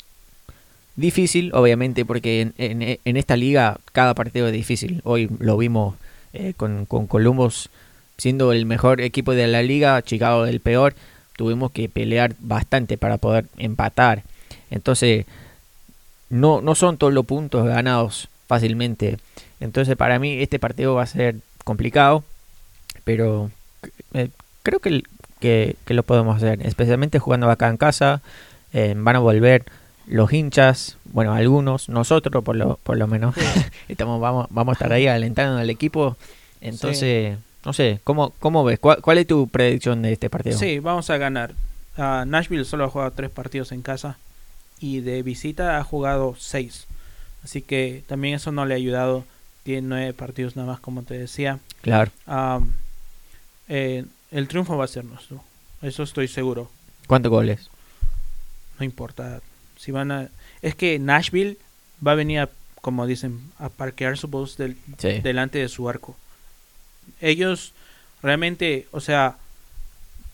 Difícil, obviamente, porque en, esta liga cada partido es difícil. Hoy lo vimos eh, con, con Columbus siendo el mejor equipo de la liga, Chicago el peor. Tuvimos que pelear bastante para poder empatar. Entonces, no, no son todos los puntos ganados fácilmente. Entonces, para mí este partido va a ser complicado, pero eh, creo que, que, lo podemos hacer, especialmente jugando acá en casa. Eh, van a volver los hinchas, bueno, algunos, nosotros por lo, por lo menos, [LAUGHS] estamos, vamos, vamos a estar ahí alentando al equipo. Entonces, no sé, ¿cómo, cómo ves? ¿Cuál, es tu predicción de este partido? Sí, vamos a ganar. Nashville solo ha jugado tres partidos en casa y de visita ha jugado seis. Así que también eso no le ha ayudado. Tiene nueve partidos nada más, como te decía. Claro. Eh, el triunfo va a ser nuestro. Eso estoy seguro. ¿Cuántos goles? No importa si van a, es que Nashville va a venir, a, como dicen, a parquear su bus del, delante de su arco. Ellos realmente, o sea,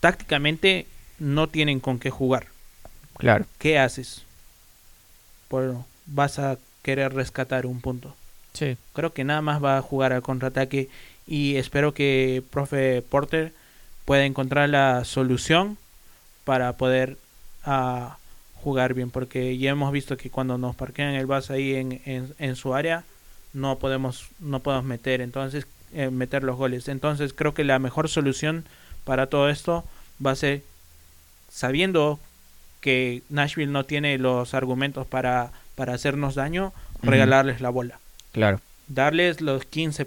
tácticamente no tienen con qué jugar. Claro. ¿Qué haces? Bueno, vas a querer rescatar un punto. Sí. Creo que nada más va a jugar al contraataque y espero que profe Porter pueda encontrar la solución para poder uh, jugar bien, porque ya hemos visto que cuando nos parquean el bus ahí en, en, su área, no podemos, no podemos meter. Entonces eh, meter los goles. Entonces creo que la mejor solución para todo esto va a ser sabiendo que Nashville no tiene los argumentos para, para hacernos daño, regalarles la bola. Claro. Darles los 15,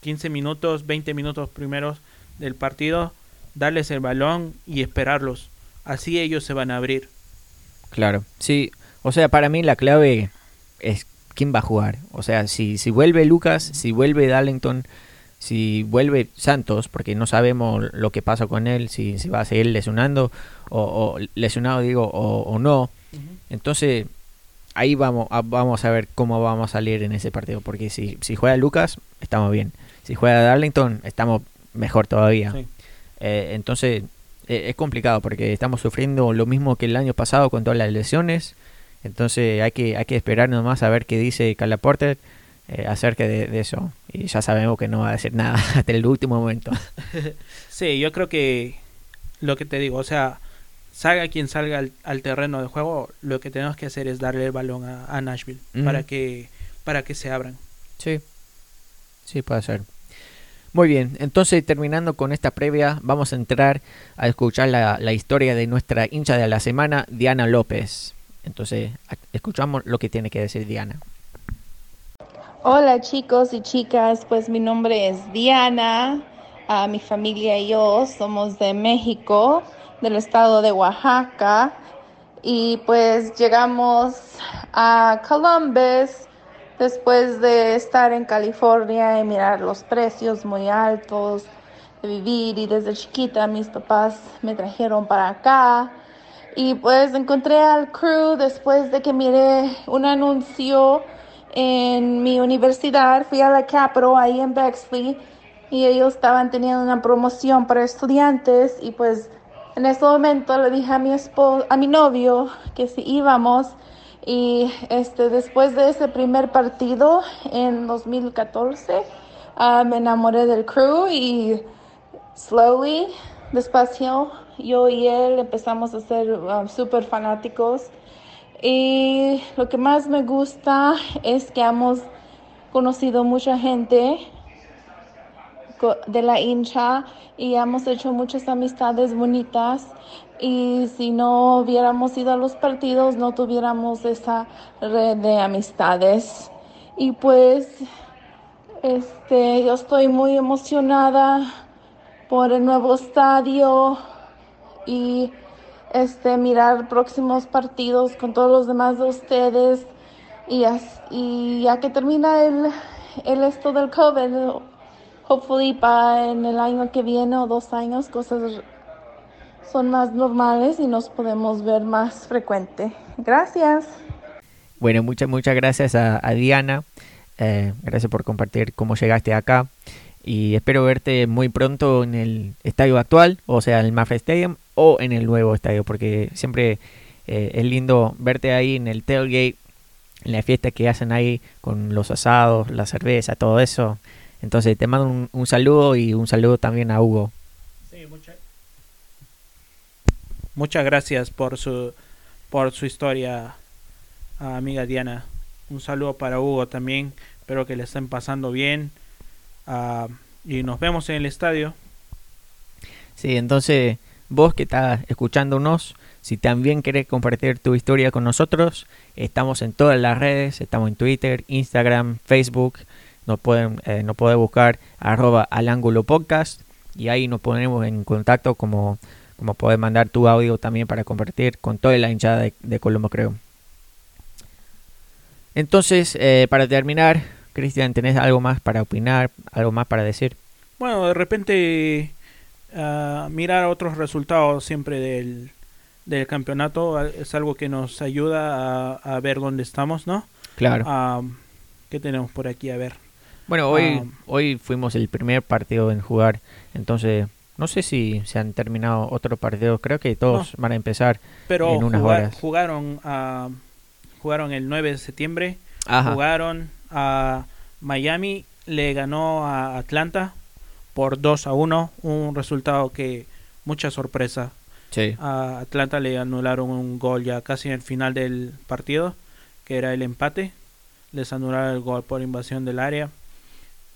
15 minutos, 20 minutos primeros del partido, darles el balón y esperarlos. Así ellos se van a abrir. Claro, sí. O sea, para mí la clave es quién va a jugar. O sea, si, si vuelve Lucas, si vuelve Darlington, si vuelve Santos, porque no sabemos lo que pasa con él, si, si va a seguir lesionando o, lesionado, digo, o, no. Entonces, ahí vamos a, vamos a ver cómo vamos a salir en ese partido, porque si, si juega Lucas, estamos bien. Si juega Darlington, estamos mejor todavía. Eh, entonces, eh, es complicado porque estamos sufriendo lo mismo que el año pasado con todas las lesiones. Entonces, hay que, hay que esperar nomás a ver qué dice Carla Porter eh, acerca de, eso. Y ya sabemos que no va a decir nada [LAUGHS] hasta el último momento. [LAUGHS] sí, yo creo que lo que te digo, o sea, salga quien salga al, terreno de juego, lo que tenemos que hacer es darle el balón a, Nashville para que para que se abran. Sí, sí puede ser. Muy bien, entonces terminando con esta previa, vamos a entrar a escuchar la, la historia de nuestra hincha de la semana, Diana López. Entonces, escuchamos lo que tiene que decir Diana. Hola chicos y chicas, pues mi nombre es Diana, ah, mi familia y yo somos de México, del estado de Oaxaca. Y pues llegamos a Columbus después de estar en California y mirar los precios muy altos de vivir. Y desde chiquita mis papás me trajeron para acá. Y pues encontré al crew después de que miré un anuncio en mi universidad, fui a la Capitol ahí en Bexley y ellos estaban teniendo una promoción para estudiantes y pues en ese momento le dije a mi esposo, a mi novio que si íbamos y este después de ese primer partido en 2014 ah, me enamoré del crew y slowly, despacio, yo y él empezamos a ser um, súper fanáticos y lo que más me gusta es que hemos conocido mucha gente de la hincha y hemos hecho muchas amistades bonitas. Y si no hubiéramos ido a los partidos no tuviéramos esa red de amistades. Y pues este yo estoy muy emocionada por el nuevo estadio y este, mirar próximos partidos con todos los demás de ustedes y, ya que termina el, el esto del COVID, hopefully para en el año que viene o dos años cosas son más normales y nos podemos ver más frecuente. Gracias. Bueno, muchas, muchas gracias a, Diana. Eh, gracias por compartir cómo llegaste acá. Y espero verte muy pronto en el estadio actual, o sea, en el Mafra Stadium, o en el nuevo estadio, porque siempre eh, es lindo verte ahí en el tailgate, en la fiesta que hacen ahí con los asados, la cerveza, todo eso. Entonces te mando un, saludo y un saludo también a Hugo. Sí, muchas gracias por su, por su historia, amiga Diana. Un saludo para Hugo también. Espero que le estén pasando bien. Ah, y nos vemos en el estadio. Sí, entonces Vos que estás escuchándonos, si también querés compartir tu historia con nosotros, estamos en todas las redes, estamos en Twitter, Instagram, Facebook, nos pueden, eh, buscar arroba al ángulo podcast y ahí nos ponemos en contacto como, como podés mandar tu audio también para compartir con toda la hinchada de, de Colombo creo. Entonces, eh, para terminar, Cristian, ¿tenés algo más para opinar, algo más para decir? Bueno, de repente mirar otros resultados siempre del, del campeonato es algo que nos ayuda a, ver dónde estamos, ¿no? Claro. ¿Qué tenemos por aquí? A ver. Bueno, hoy, hoy fuimos el primer partido en jugar, entonces no sé si se han terminado otros partidos, creo que todos van a empezar pero en unas horas. Jugaron, jugaron el 9 de septiembre, jugaron a Miami, le ganó a Atlanta por 2 a 1, un resultado que mucha sorpresa. A Atlanta le anularon un gol ya casi en el final del partido, que era el empate. Les anularon el gol por invasión del área.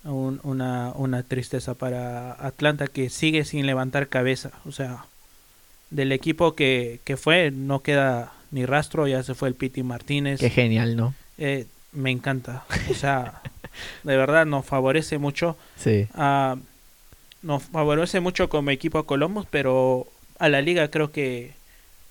una, una tristeza para Atlanta que sigue sin levantar cabeza. O sea, del equipo que, que fue no queda ni rastro, ya se fue el Piti Martínez. Qué genial, ¿no? Eh, me encanta. O sea, de verdad nos favorece mucho. Sí. Uh, nos favorece mucho como equipo a Columbus, pero a la liga creo que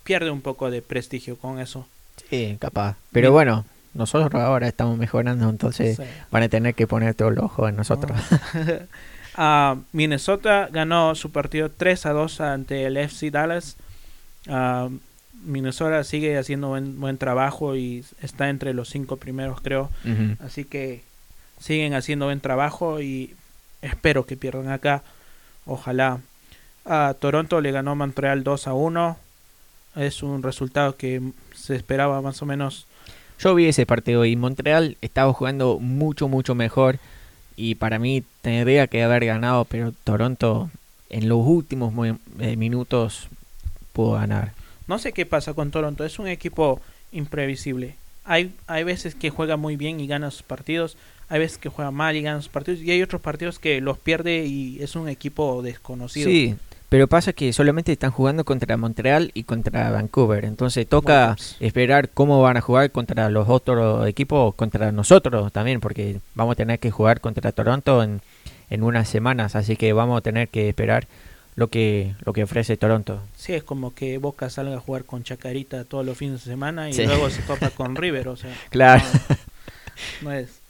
pierde un poco de prestigio con eso. Sí, capaz. Pero bueno, nosotros ahora estamos mejorando, entonces van a tener que poner todo el ojo en nosotros. [LAUGHS] Ah. Minnesota ganó su partido 3 a 2 ante el FC Dallas. Uh, Minnesota sigue haciendo buen, buen, trabajo y está entre los cinco primeros, creo. Así que siguen haciendo buen trabajo y espero que pierdan acá. Ojalá. A Toronto le ganó Montreal 2 a 1. Es un resultado que se esperaba más o menos. Yo vi ese partido y Montreal estaba jugando mucho, mucho mejor. Y para mí tendría que haber ganado, pero Toronto en los últimos eh, minutos pudo ganar. No sé qué pasa con Toronto, es un equipo imprevisible. Hay, hay veces que juega muy bien y gana sus partidos, hay veces que juega mal y gana sus partidos, y hay otros partidos que los pierde y es un equipo desconocido. Sí, pero pasa que solamente están jugando contra Montreal y contra Vancouver. Entonces toca esperar cómo van a jugar contra los otros equipos, contra nosotros también, porque vamos a tener que jugar contra Toronto en, en unas semanas. Así que vamos a tener que esperar lo que, lo que ofrece Toronto. Sí, es como que Boca salga a jugar con Chacarita todos los fines de semana y luego se topa con [LAUGHS] River. O sea, claro. no es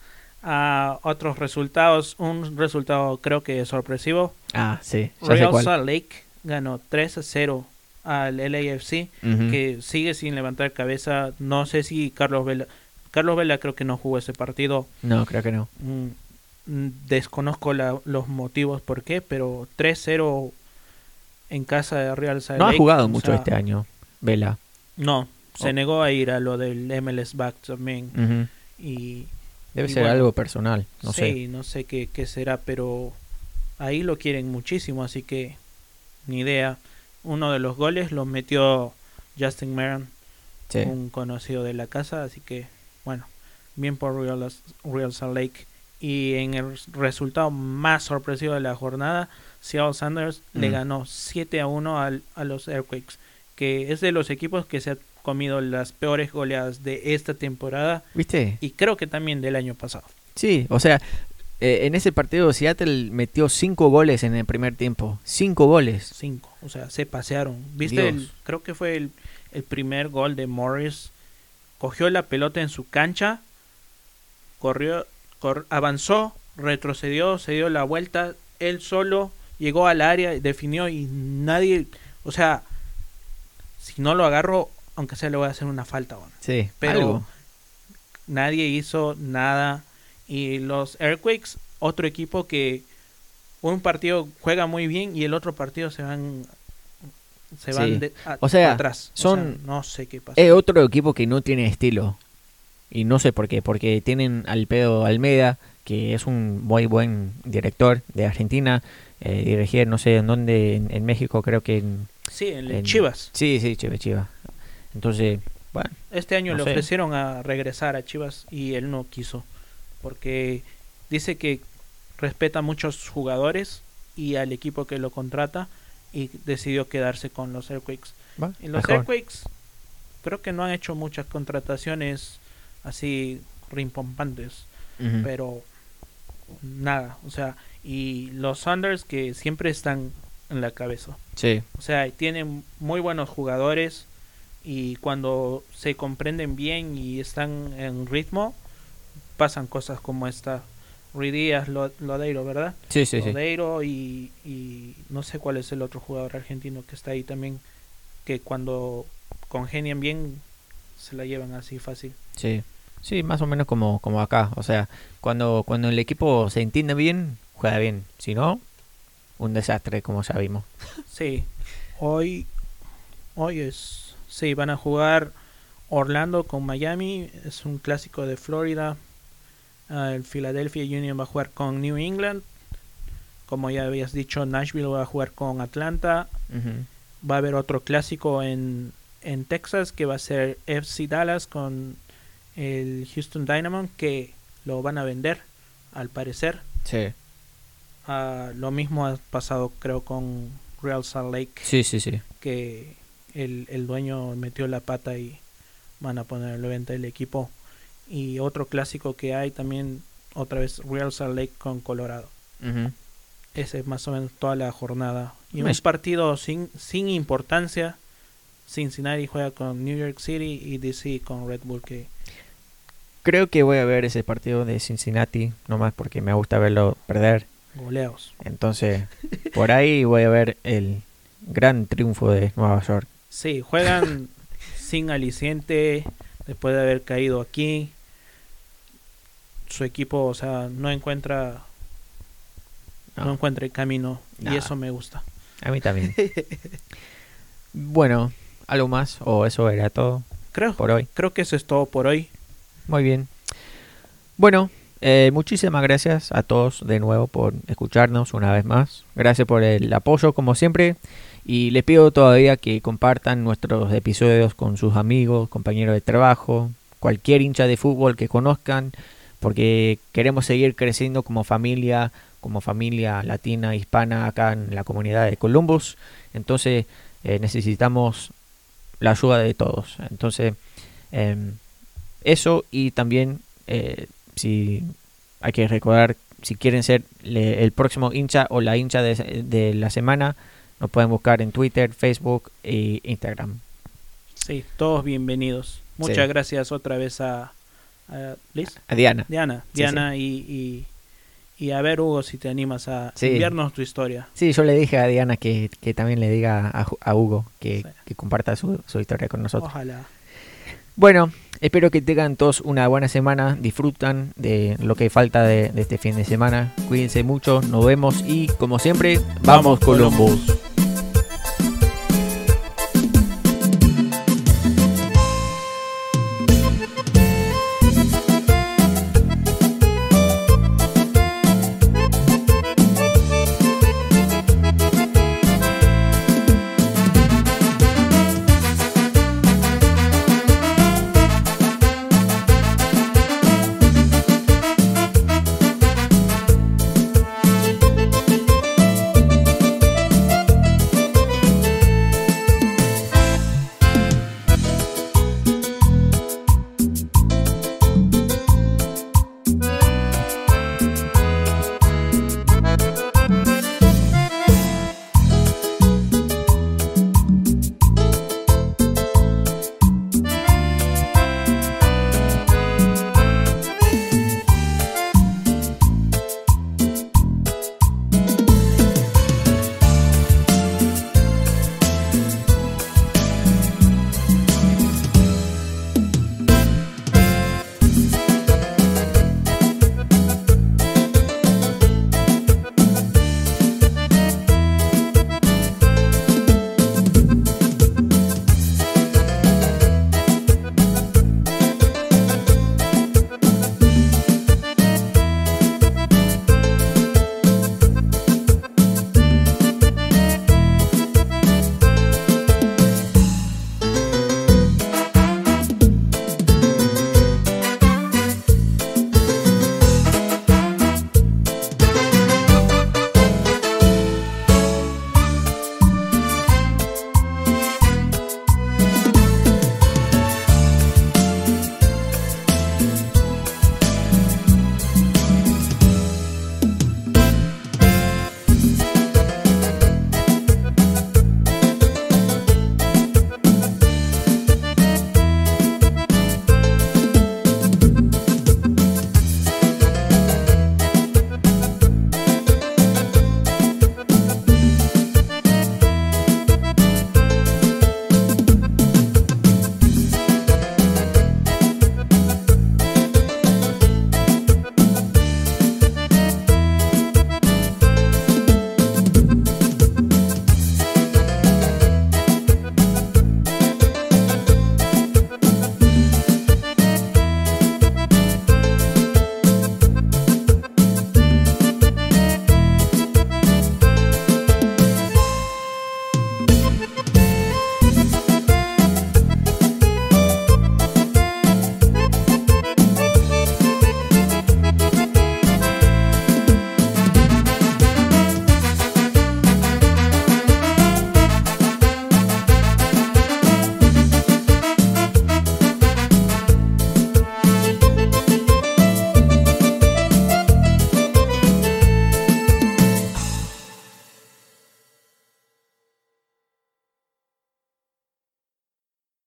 a otros resultados. Un resultado creo que sorpresivo. Ah, sí. Real Salt Lake ganó 3 a 0 al LAFC, que sigue sin levantar cabeza. No sé si Carlos Vela. Carlos Vela creo que no jugó ese partido. No, creo que no. Mm, mm, desconozco los motivos por qué, pero 3-0 en casa de Real Salt Lake. No ha jugado mucho este año, Vela. No, se oh. negó a ir a lo del MLS Back también. Y Debe ser algo personal, no sí, sé. no sé qué, qué, será, pero ahí lo quieren muchísimo, así que ni idea. Uno de los goles lo metió Justin Maron, un conocido de la casa, así que bueno, bien por Real, Real Salt Lake. Y en el resultado más sorpresivo de la jornada, Seattle Sanders le mm. ganó 7 a 1 al, a los Earthquakes, que es de los equipos que se comido las peores goleadas de esta temporada. ¿Viste? Y creo que también del año pasado. Sí, o sea, eh, en ese partido Seattle metió cinco goles en el primer tiempo. Cinco goles. Cinco, o sea, se pasearon. ¿Viste? creo que fue el, primer gol de Morris. Cogió la pelota en su cancha, corrió, avanzó, retrocedió, se dio la vuelta, él solo llegó al área, definió y nadie, o sea, si no lo agarro, aunque sea le voy a hacer una falta. Sí, pero nadie hizo nada. Y los Earthquakes, otro equipo que un partido juega muy bien y el otro partido se van se van o sea, atrás. Son no sé qué pasa. Es otro equipo que no tiene estilo. Y no sé por qué, porque tienen al pedo Almeida, que es un muy buen director de Argentina, eh, dirigir no sé en dónde, en, México creo que en... Sí, en, Chivas. Sí, sí, Chivas, Chivas. Entonces, bueno. Este año le ofrecieron a regresar a Chivas y él no quiso. Porque dice que respeta a muchos jugadores y al equipo que lo contrata y decidió quedarse con los Airquakes. y los Airquakes creo que no han hecho muchas contrataciones así rimpompantes, pero nada, o sea, y los Sanders que siempre están en la cabeza. Sí. O sea, tienen muy buenos jugadores, y cuando se comprenden bien y están en ritmo, pasan cosas como esta. Ruidías Lodeiro, ¿verdad? Sí, sí, Lodeiro Y, y no sé cuál es el otro jugador argentino que está ahí también, que cuando congenian bien se la llevan así fácil. Sí, sí, más o menos como, como acá. O sea, cuando, cuando el equipo se entiende bien, juega bien. Si no, un desastre, como sabemos. [LAUGHS] Sí, hoy, hoy es Sí, van a jugar Orlando con Miami, es un clásico de Florida. Ah, el Philadelphia Union va a jugar con New England. Como ya habías dicho, Nashville va a jugar con Atlanta. Va a haber otro clásico en, en Texas que va a ser FC Dallas con el Houston Dynamo que lo van a vender al parecer. Sí. Ah, lo mismo ha pasado creo con Real Salt Lake. Sí, sí, sí. Que el, el dueño metió la pata y van a poner la venta del equipo. Y otro clásico que hay también, otra vez Real Salt Lake con Colorado. Ese es más o menos toda la jornada. Y un partido sin, sin importancia. Cincinnati juega con New York City y DC con Red Bull. Que... Creo que voy a ver ese partido de Cincinnati, nomás porque me gusta verlo perder. Goleados. Entonces, por ahí voy a ver el gran triunfo de Nueva York. Sí, juegan [LAUGHS] sin aliciente después de haber caído aquí. Su equipo, o sea, no encuentra no, encuentra el camino y eso me gusta. A mí también. bueno, ¿algo más o eso era todo? Creo, por hoy. Creo que eso es todo por hoy. Muy bien. Bueno, eh, muchísimas gracias a todos de nuevo por escucharnos una vez más. Gracias por el apoyo como siempre. Y les pido todavía que compartan nuestros episodios con sus amigos, compañeros de trabajo, cualquier hincha de fútbol que conozcan, porque queremos seguir creciendo como familia, como familia latina, hispana acá en la comunidad de Columbus. Entonces eh, necesitamos la ayuda de todos. Entonces em, eso y también eh, si hay que recordar si quieren ser el próximo hincha o la hincha de, la semana, nos pueden buscar en Twitter, Facebook e Instagram. Sí, todos bienvenidos. Muchas gracias otra vez a, Liz. A Diana. Diana, Diana y y a ver, Hugo, si te animas a enviarnos tu historia. Sí, yo le dije a Diana que, también le diga a, Hugo que, comparta su, historia con nosotros. Ojalá. Bueno, espero que tengan todos una buena semana. Disfrutan de lo que falta de, este fin de semana. Cuídense mucho, nos vemos y como siempre, vamos, Columbus.